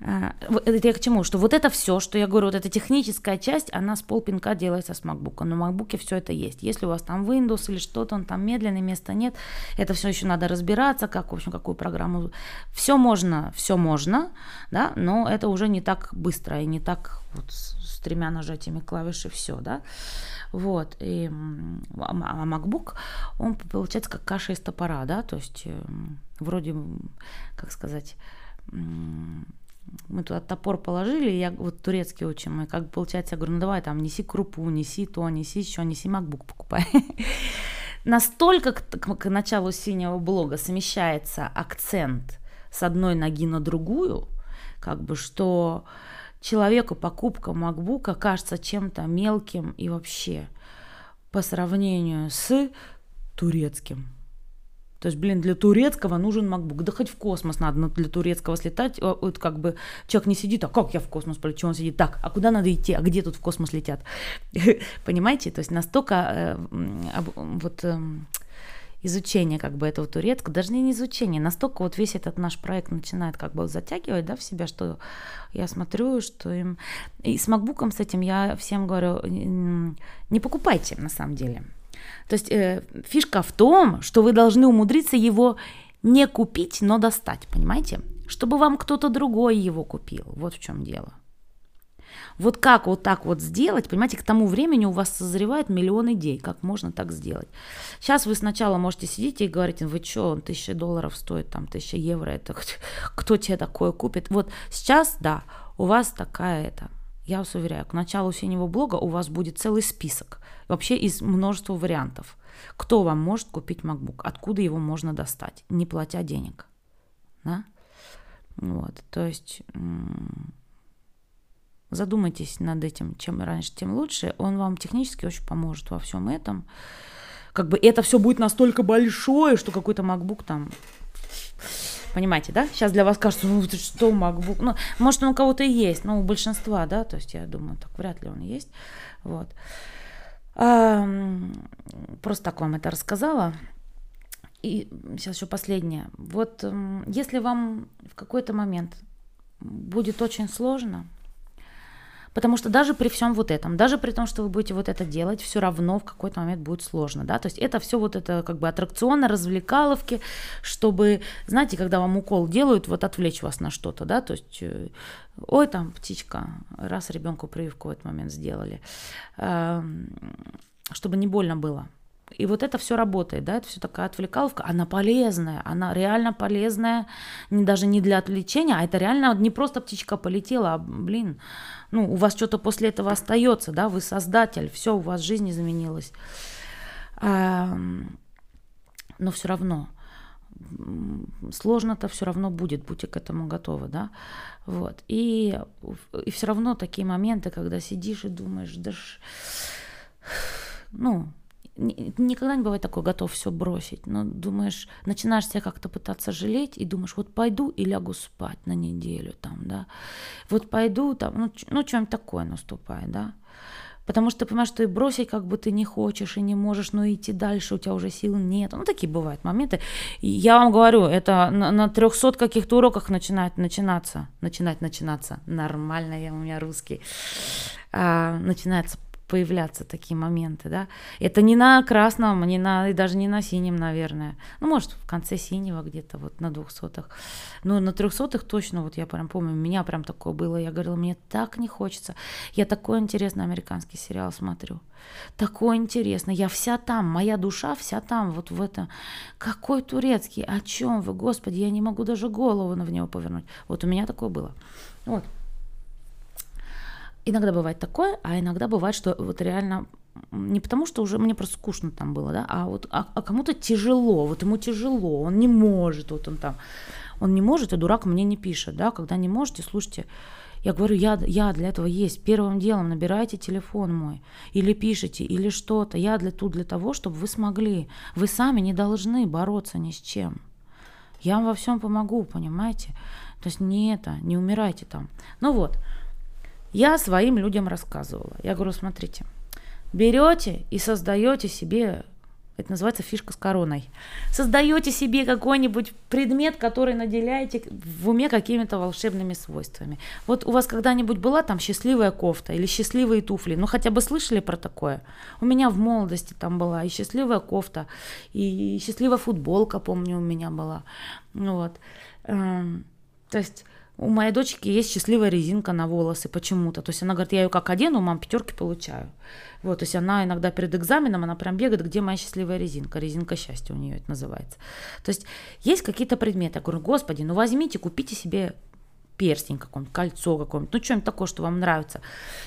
это я к чему? Что вот это все, что я говорю, вот эта техническая часть, она с полпинка делается с MacBook. На MacBook все это есть. Если у вас там Windows или что-то, он там медленный, места нет, это все еще надо разбираться, как, в общем, какую программу. Все можно, все можно, да, но это уже не так быстро и не так вот с тремя нажатиями клавиши все, да. Вот. И, а, а MacBook, он получается как каша из топора, да, то есть эм, вроде, как сказать, мы туда топор положили, я вот турецкий учим, мы как получается, я говорю, ну давай там неси крупу, неси то, неси еще, неси MacBook покупай. Настолько к, к, к началу синего блога смещается акцент с одной ноги на другую, как бы, что человеку покупка MacBook кажется чем-то мелким и вообще по сравнению с турецким. То есть, блин, для турецкого нужен MacBook. Да хоть в космос надо для турецкого слетать. Вот как бы человек не сидит, а как я в космос полечу? Он сидит, так, а куда надо идти? А где тут в космос летят? Понимаете? То есть настолько э, вот э, изучение как бы этого турецкого, даже не изучение, настолько вот весь этот наш проект начинает как бы затягивать, да, в себя, что я смотрю, что им... И с MacBook с этим я всем говорю, не покупайте на самом деле. То есть э, фишка в том, что вы должны умудриться его не купить, но достать, понимаете? Чтобы вам кто-то другой его купил. Вот в чем дело. Вот как вот так вот сделать, понимаете, к тому времени у вас созревает миллион идей, как можно так сделать. Сейчас вы сначала можете сидеть и говорить, вы что, он тысяча долларов стоит, там, тысяча евро, это кто тебе такое купит? Вот сейчас, да, у вас такая это, я вас уверяю, к началу синего блога у вас будет целый список, вообще из множества вариантов. Кто вам может купить MacBook, откуда его можно достать, не платя денег. Да? Вот, то есть задумайтесь над этим, чем раньше, тем лучше. Он вам технически очень поможет во всем этом. Как бы это все будет настолько большое, что какой-то MacBook там Понимаете, да? Сейчас для вас кажется, что, MacBook? Ну, может, он у кого-то и есть, но у большинства, да, то есть я думаю, так вряд ли он есть. Вот. А, просто так вам это рассказала. И сейчас еще последнее. Вот если вам в какой-то момент будет очень сложно, Потому что даже при всем вот этом, даже при том, что вы будете вот это делать, все равно в какой-то момент будет сложно, да, то есть это все вот это как бы аттракционы, развлекаловки, чтобы, знаете, когда вам укол делают, вот отвлечь вас на что-то, да, то есть, э, ой, там птичка, раз ребенку прививку в этот момент сделали, эм, чтобы не больно было, и вот это все работает, да, это все такая отвлекаловка, она полезная, она реально полезная, не, даже не для отвлечения, а это реально не просто птичка полетела, а, блин, ну, у вас что-то после этого остается, да, вы создатель, все, у вас жизнь изменилась. А, но все равно, сложно-то все равно будет, будьте к этому готовы, да, вот, и, и все равно такие моменты, когда сидишь и думаешь, да ж, ну, никогда не бывает такой готов все бросить, но думаешь, начинаешь себя как-то пытаться жалеть и думаешь, вот пойду и лягу спать на неделю там, да, вот пойду там, ну, ну что-нибудь такое наступает, да, потому что ты понимаешь, что и бросить как бы ты не хочешь и не можешь, но идти дальше у тебя уже сил нет, ну такие бывают моменты, я вам говорю, это на, на 300 каких-то уроках начинает начинаться, начинать начинаться, нормально я у меня русский, а, начинается появляться такие моменты, да. Это не на красном, не на, и даже не на синем, наверное. Ну, может, в конце синего где-то, вот на двухсотых. Но на трехсотых точно, вот я прям помню, у меня прям такое было. Я говорила, мне так не хочется. Я такой интересный американский сериал смотрю. Такой интересный. Я вся там, моя душа вся там, вот в этом. Какой турецкий? О чем вы, Господи? Я не могу даже голову на него повернуть. Вот у меня такое было. Вот. Иногда бывает такое, а иногда бывает, что вот реально не потому, что уже мне просто скучно там было, да, а вот а, а кому-то тяжело, вот ему тяжело, он не может, вот он там, он не может, и дурак мне не пишет, да, когда не можете, слушайте, я говорю, я, я для этого есть. Первым делом набирайте телефон мой, или пишите, или что-то. Я для, тут для того, чтобы вы смогли. Вы сами не должны бороться ни с чем. Я вам во всем помогу, понимаете? То есть не это, не умирайте там. Ну вот, я своим людям рассказывала. Я говорю, смотрите, берете и создаете себе, это называется фишка с короной, создаете себе какой-нибудь предмет, который наделяете в уме какими-то волшебными свойствами. Вот у вас когда-нибудь была там счастливая кофта или счастливые туфли? Ну хотя бы слышали про такое? У меня в молодости там была и счастливая кофта, и счастливая футболка, помню, у меня была. Вот. Эм, то есть у моей дочки есть счастливая резинка на волосы почему-то. То есть она говорит, я ее как одену, мам, пятерки получаю. Вот, то есть она иногда перед экзаменом, она прям бегает, где моя счастливая резинка, резинка счастья у нее это называется. То есть есть какие-то предметы. Я говорю, господи, ну возьмите, купите себе перстень какой-нибудь, кольцо какое-нибудь, ну что-нибудь такое, что вам нравится.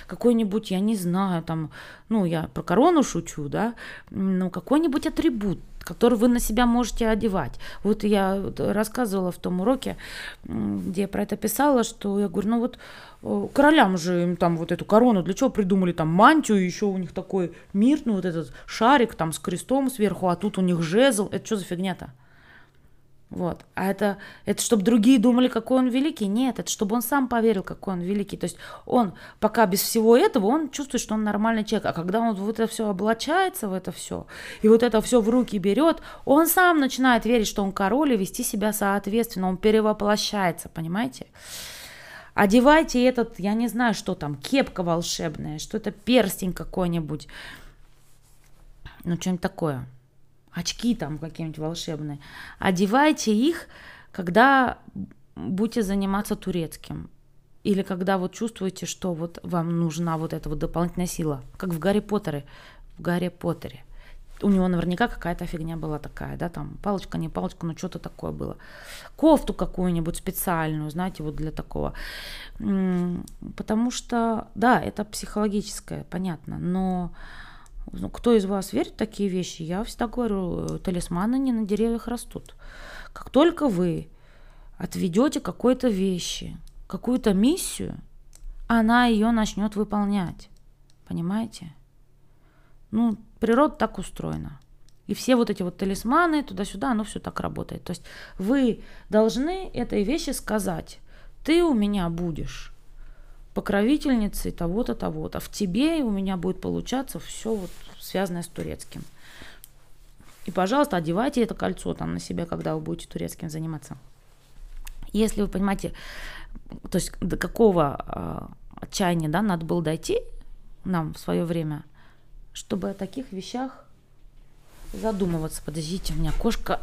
Какой-нибудь, я не знаю, там, ну я про корону шучу, да, ну какой-нибудь атрибут, который вы на себя можете одевать. Вот я рассказывала в том уроке, где я про это писала, что я говорю, ну вот э, королям же им там вот эту корону, для чего придумали там мантию, еще у них такой мир, ну вот этот шарик там с крестом сверху, а тут у них жезл, это что за фигня-то? Вот. А это, это чтобы другие думали, какой он великий? Нет, это чтобы он сам поверил, какой он великий. То есть он пока без всего этого, он чувствует, что он нормальный человек. А когда он вот это все облачается в это все, и вот это все в руки берет, он сам начинает верить, что он король и вести себя соответственно. Он перевоплощается, понимаете? Одевайте этот, я не знаю, что там, кепка волшебная, что это перстень какой-нибудь. Ну, что-нибудь такое очки там какие-нибудь волшебные. Одевайте их, когда будете заниматься турецким. Или когда вот чувствуете, что вот вам нужна вот эта вот дополнительная сила. Как в Гарри Поттере. В Гарри Поттере. У него наверняка какая-то фигня была такая, да, там палочка, не палочка, но что-то такое было. Кофту какую-нибудь специальную, знаете, вот для такого. Потому что, да, это психологическое, понятно, но ну, кто из вас верит в такие вещи? Я всегда говорю, талисманы не на деревьях растут. Как только вы отведете какой-то вещи, какую-то миссию, она ее начнет выполнять. Понимаете? Ну, природа так устроена. И все вот эти вот талисманы туда-сюда, оно все так работает. То есть вы должны этой вещи сказать, ты у меня будешь покровительницей того-то, того-то. В тебе у меня будет получаться все вот связанное с турецким. И, пожалуйста, одевайте это кольцо там на себя, когда вы будете турецким заниматься. Если вы понимаете, то есть до какого э, отчаяния да, надо было дойти нам в свое время, чтобы о таких вещах задумываться. Подождите, у меня кошка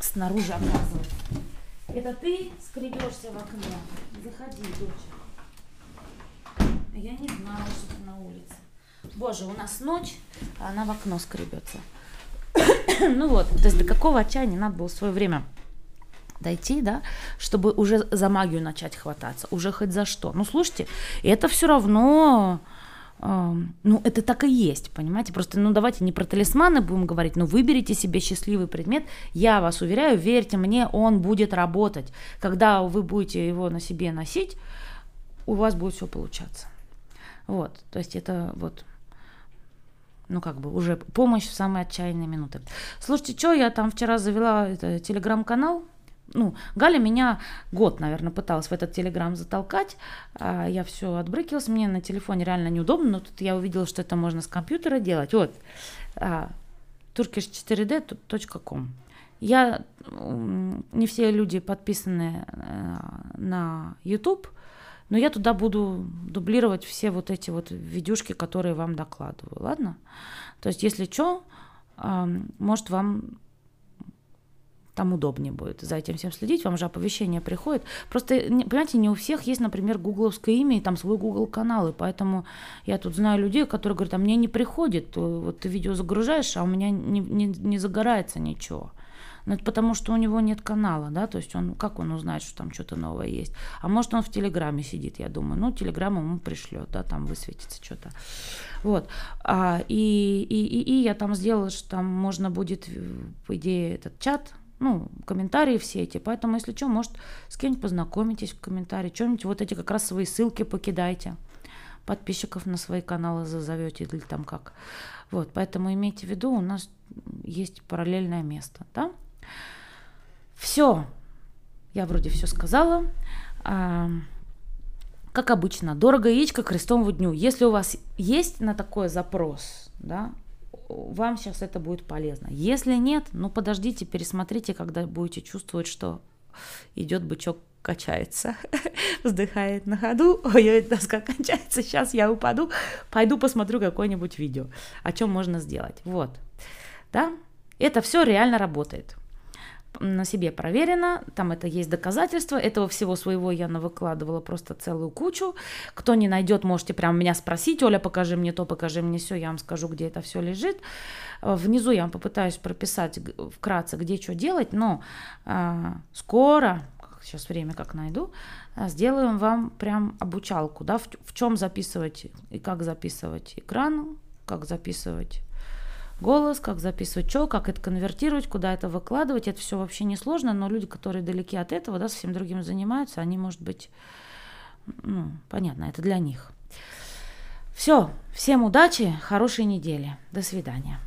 снаружи оказывается. Это ты скребешься в окно? Заходи, дочь. Я не знала, что ты на улице. Боже, у нас ночь, а она в окно скребется. ну вот, то есть до какого отчаяния надо было в свое время дойти, да, чтобы уже за магию начать хвататься, уже хоть за что. Ну, слушайте, это все равно, э, ну, это так и есть, понимаете? Просто, ну, давайте не про талисманы будем говорить, но выберите себе счастливый предмет. Я вас уверяю, верьте мне, он будет работать. Когда вы будете его на себе носить, у вас будет все получаться. Вот, то есть это вот, ну как бы уже помощь в самые отчаянные минуты. Слушайте, что я там вчера завела телеграм-канал, ну, Галя меня год, наверное, пыталась в этот телеграм затолкать. А я все отбрыкивалась. Мне на телефоне реально неудобно, но тут я увидела, что это можно с компьютера делать. Вот, а, turkish4d.com. Я, не все люди подписаны э, на YouTube, Но я туда буду дублировать все вот эти вот видюшки, которые вам докладываю, ладно? То есть, если что, может, вам там удобнее будет за этим всем следить, вам же оповещение приходит. Просто, понимаете, не у всех есть, например, гугловское имя и там свой Google канал, и поэтому я тут знаю людей, которые говорят, а мне не приходит, вот ты видео загружаешь, а у меня не, не, не загорается ничего. Ну, это потому, что у него нет канала, да, то есть он, как он узнает, что там что-то новое есть? А может, он в Телеграме сидит, я думаю, ну, Телеграм ему пришлет, да, там высветится что-то. Вот. А, и, и, и, и я там сделала, что там можно будет, по идее, этот чат ну, комментарии все эти. Поэтому, если что, может, с кем-нибудь познакомитесь в комментарии, что-нибудь вот эти как раз свои ссылки покидайте, подписчиков на свои каналы зазовете или там как. Вот, поэтому имейте в виду, у нас есть параллельное место, да? Все, я вроде все сказала. А, как обычно, дорого яичко к Христовому дню. Если у вас есть на такой запрос, да, вам сейчас это будет полезно. Если нет, ну подождите, пересмотрите, когда будете чувствовать, что идет бычок качается, вздыхает на ходу, ой, доска кончается, сейчас я упаду, пойду посмотрю какое-нибудь видео, о чем можно сделать. Вот, да, это все реально работает на себе проверено, там это есть доказательства, этого всего своего я навыкладывала просто целую кучу. Кто не найдет, можете прям меня спросить, Оля, покажи мне то, покажи мне все, я вам скажу, где это все лежит. Э, внизу я вам попытаюсь прописать вкратце, где что делать, но э, скоро, сейчас время как найду, э, сделаем вам прям обучалку, да, в, в чем записывать и как записывать экран, как записывать голос, как записывать что, как это конвертировать, куда это выкладывать. Это все вообще не сложно, но люди, которые далеки от этого, да, совсем другим занимаются, они, может быть, ну, понятно, это для них. Все, всем удачи, хорошей недели. До свидания.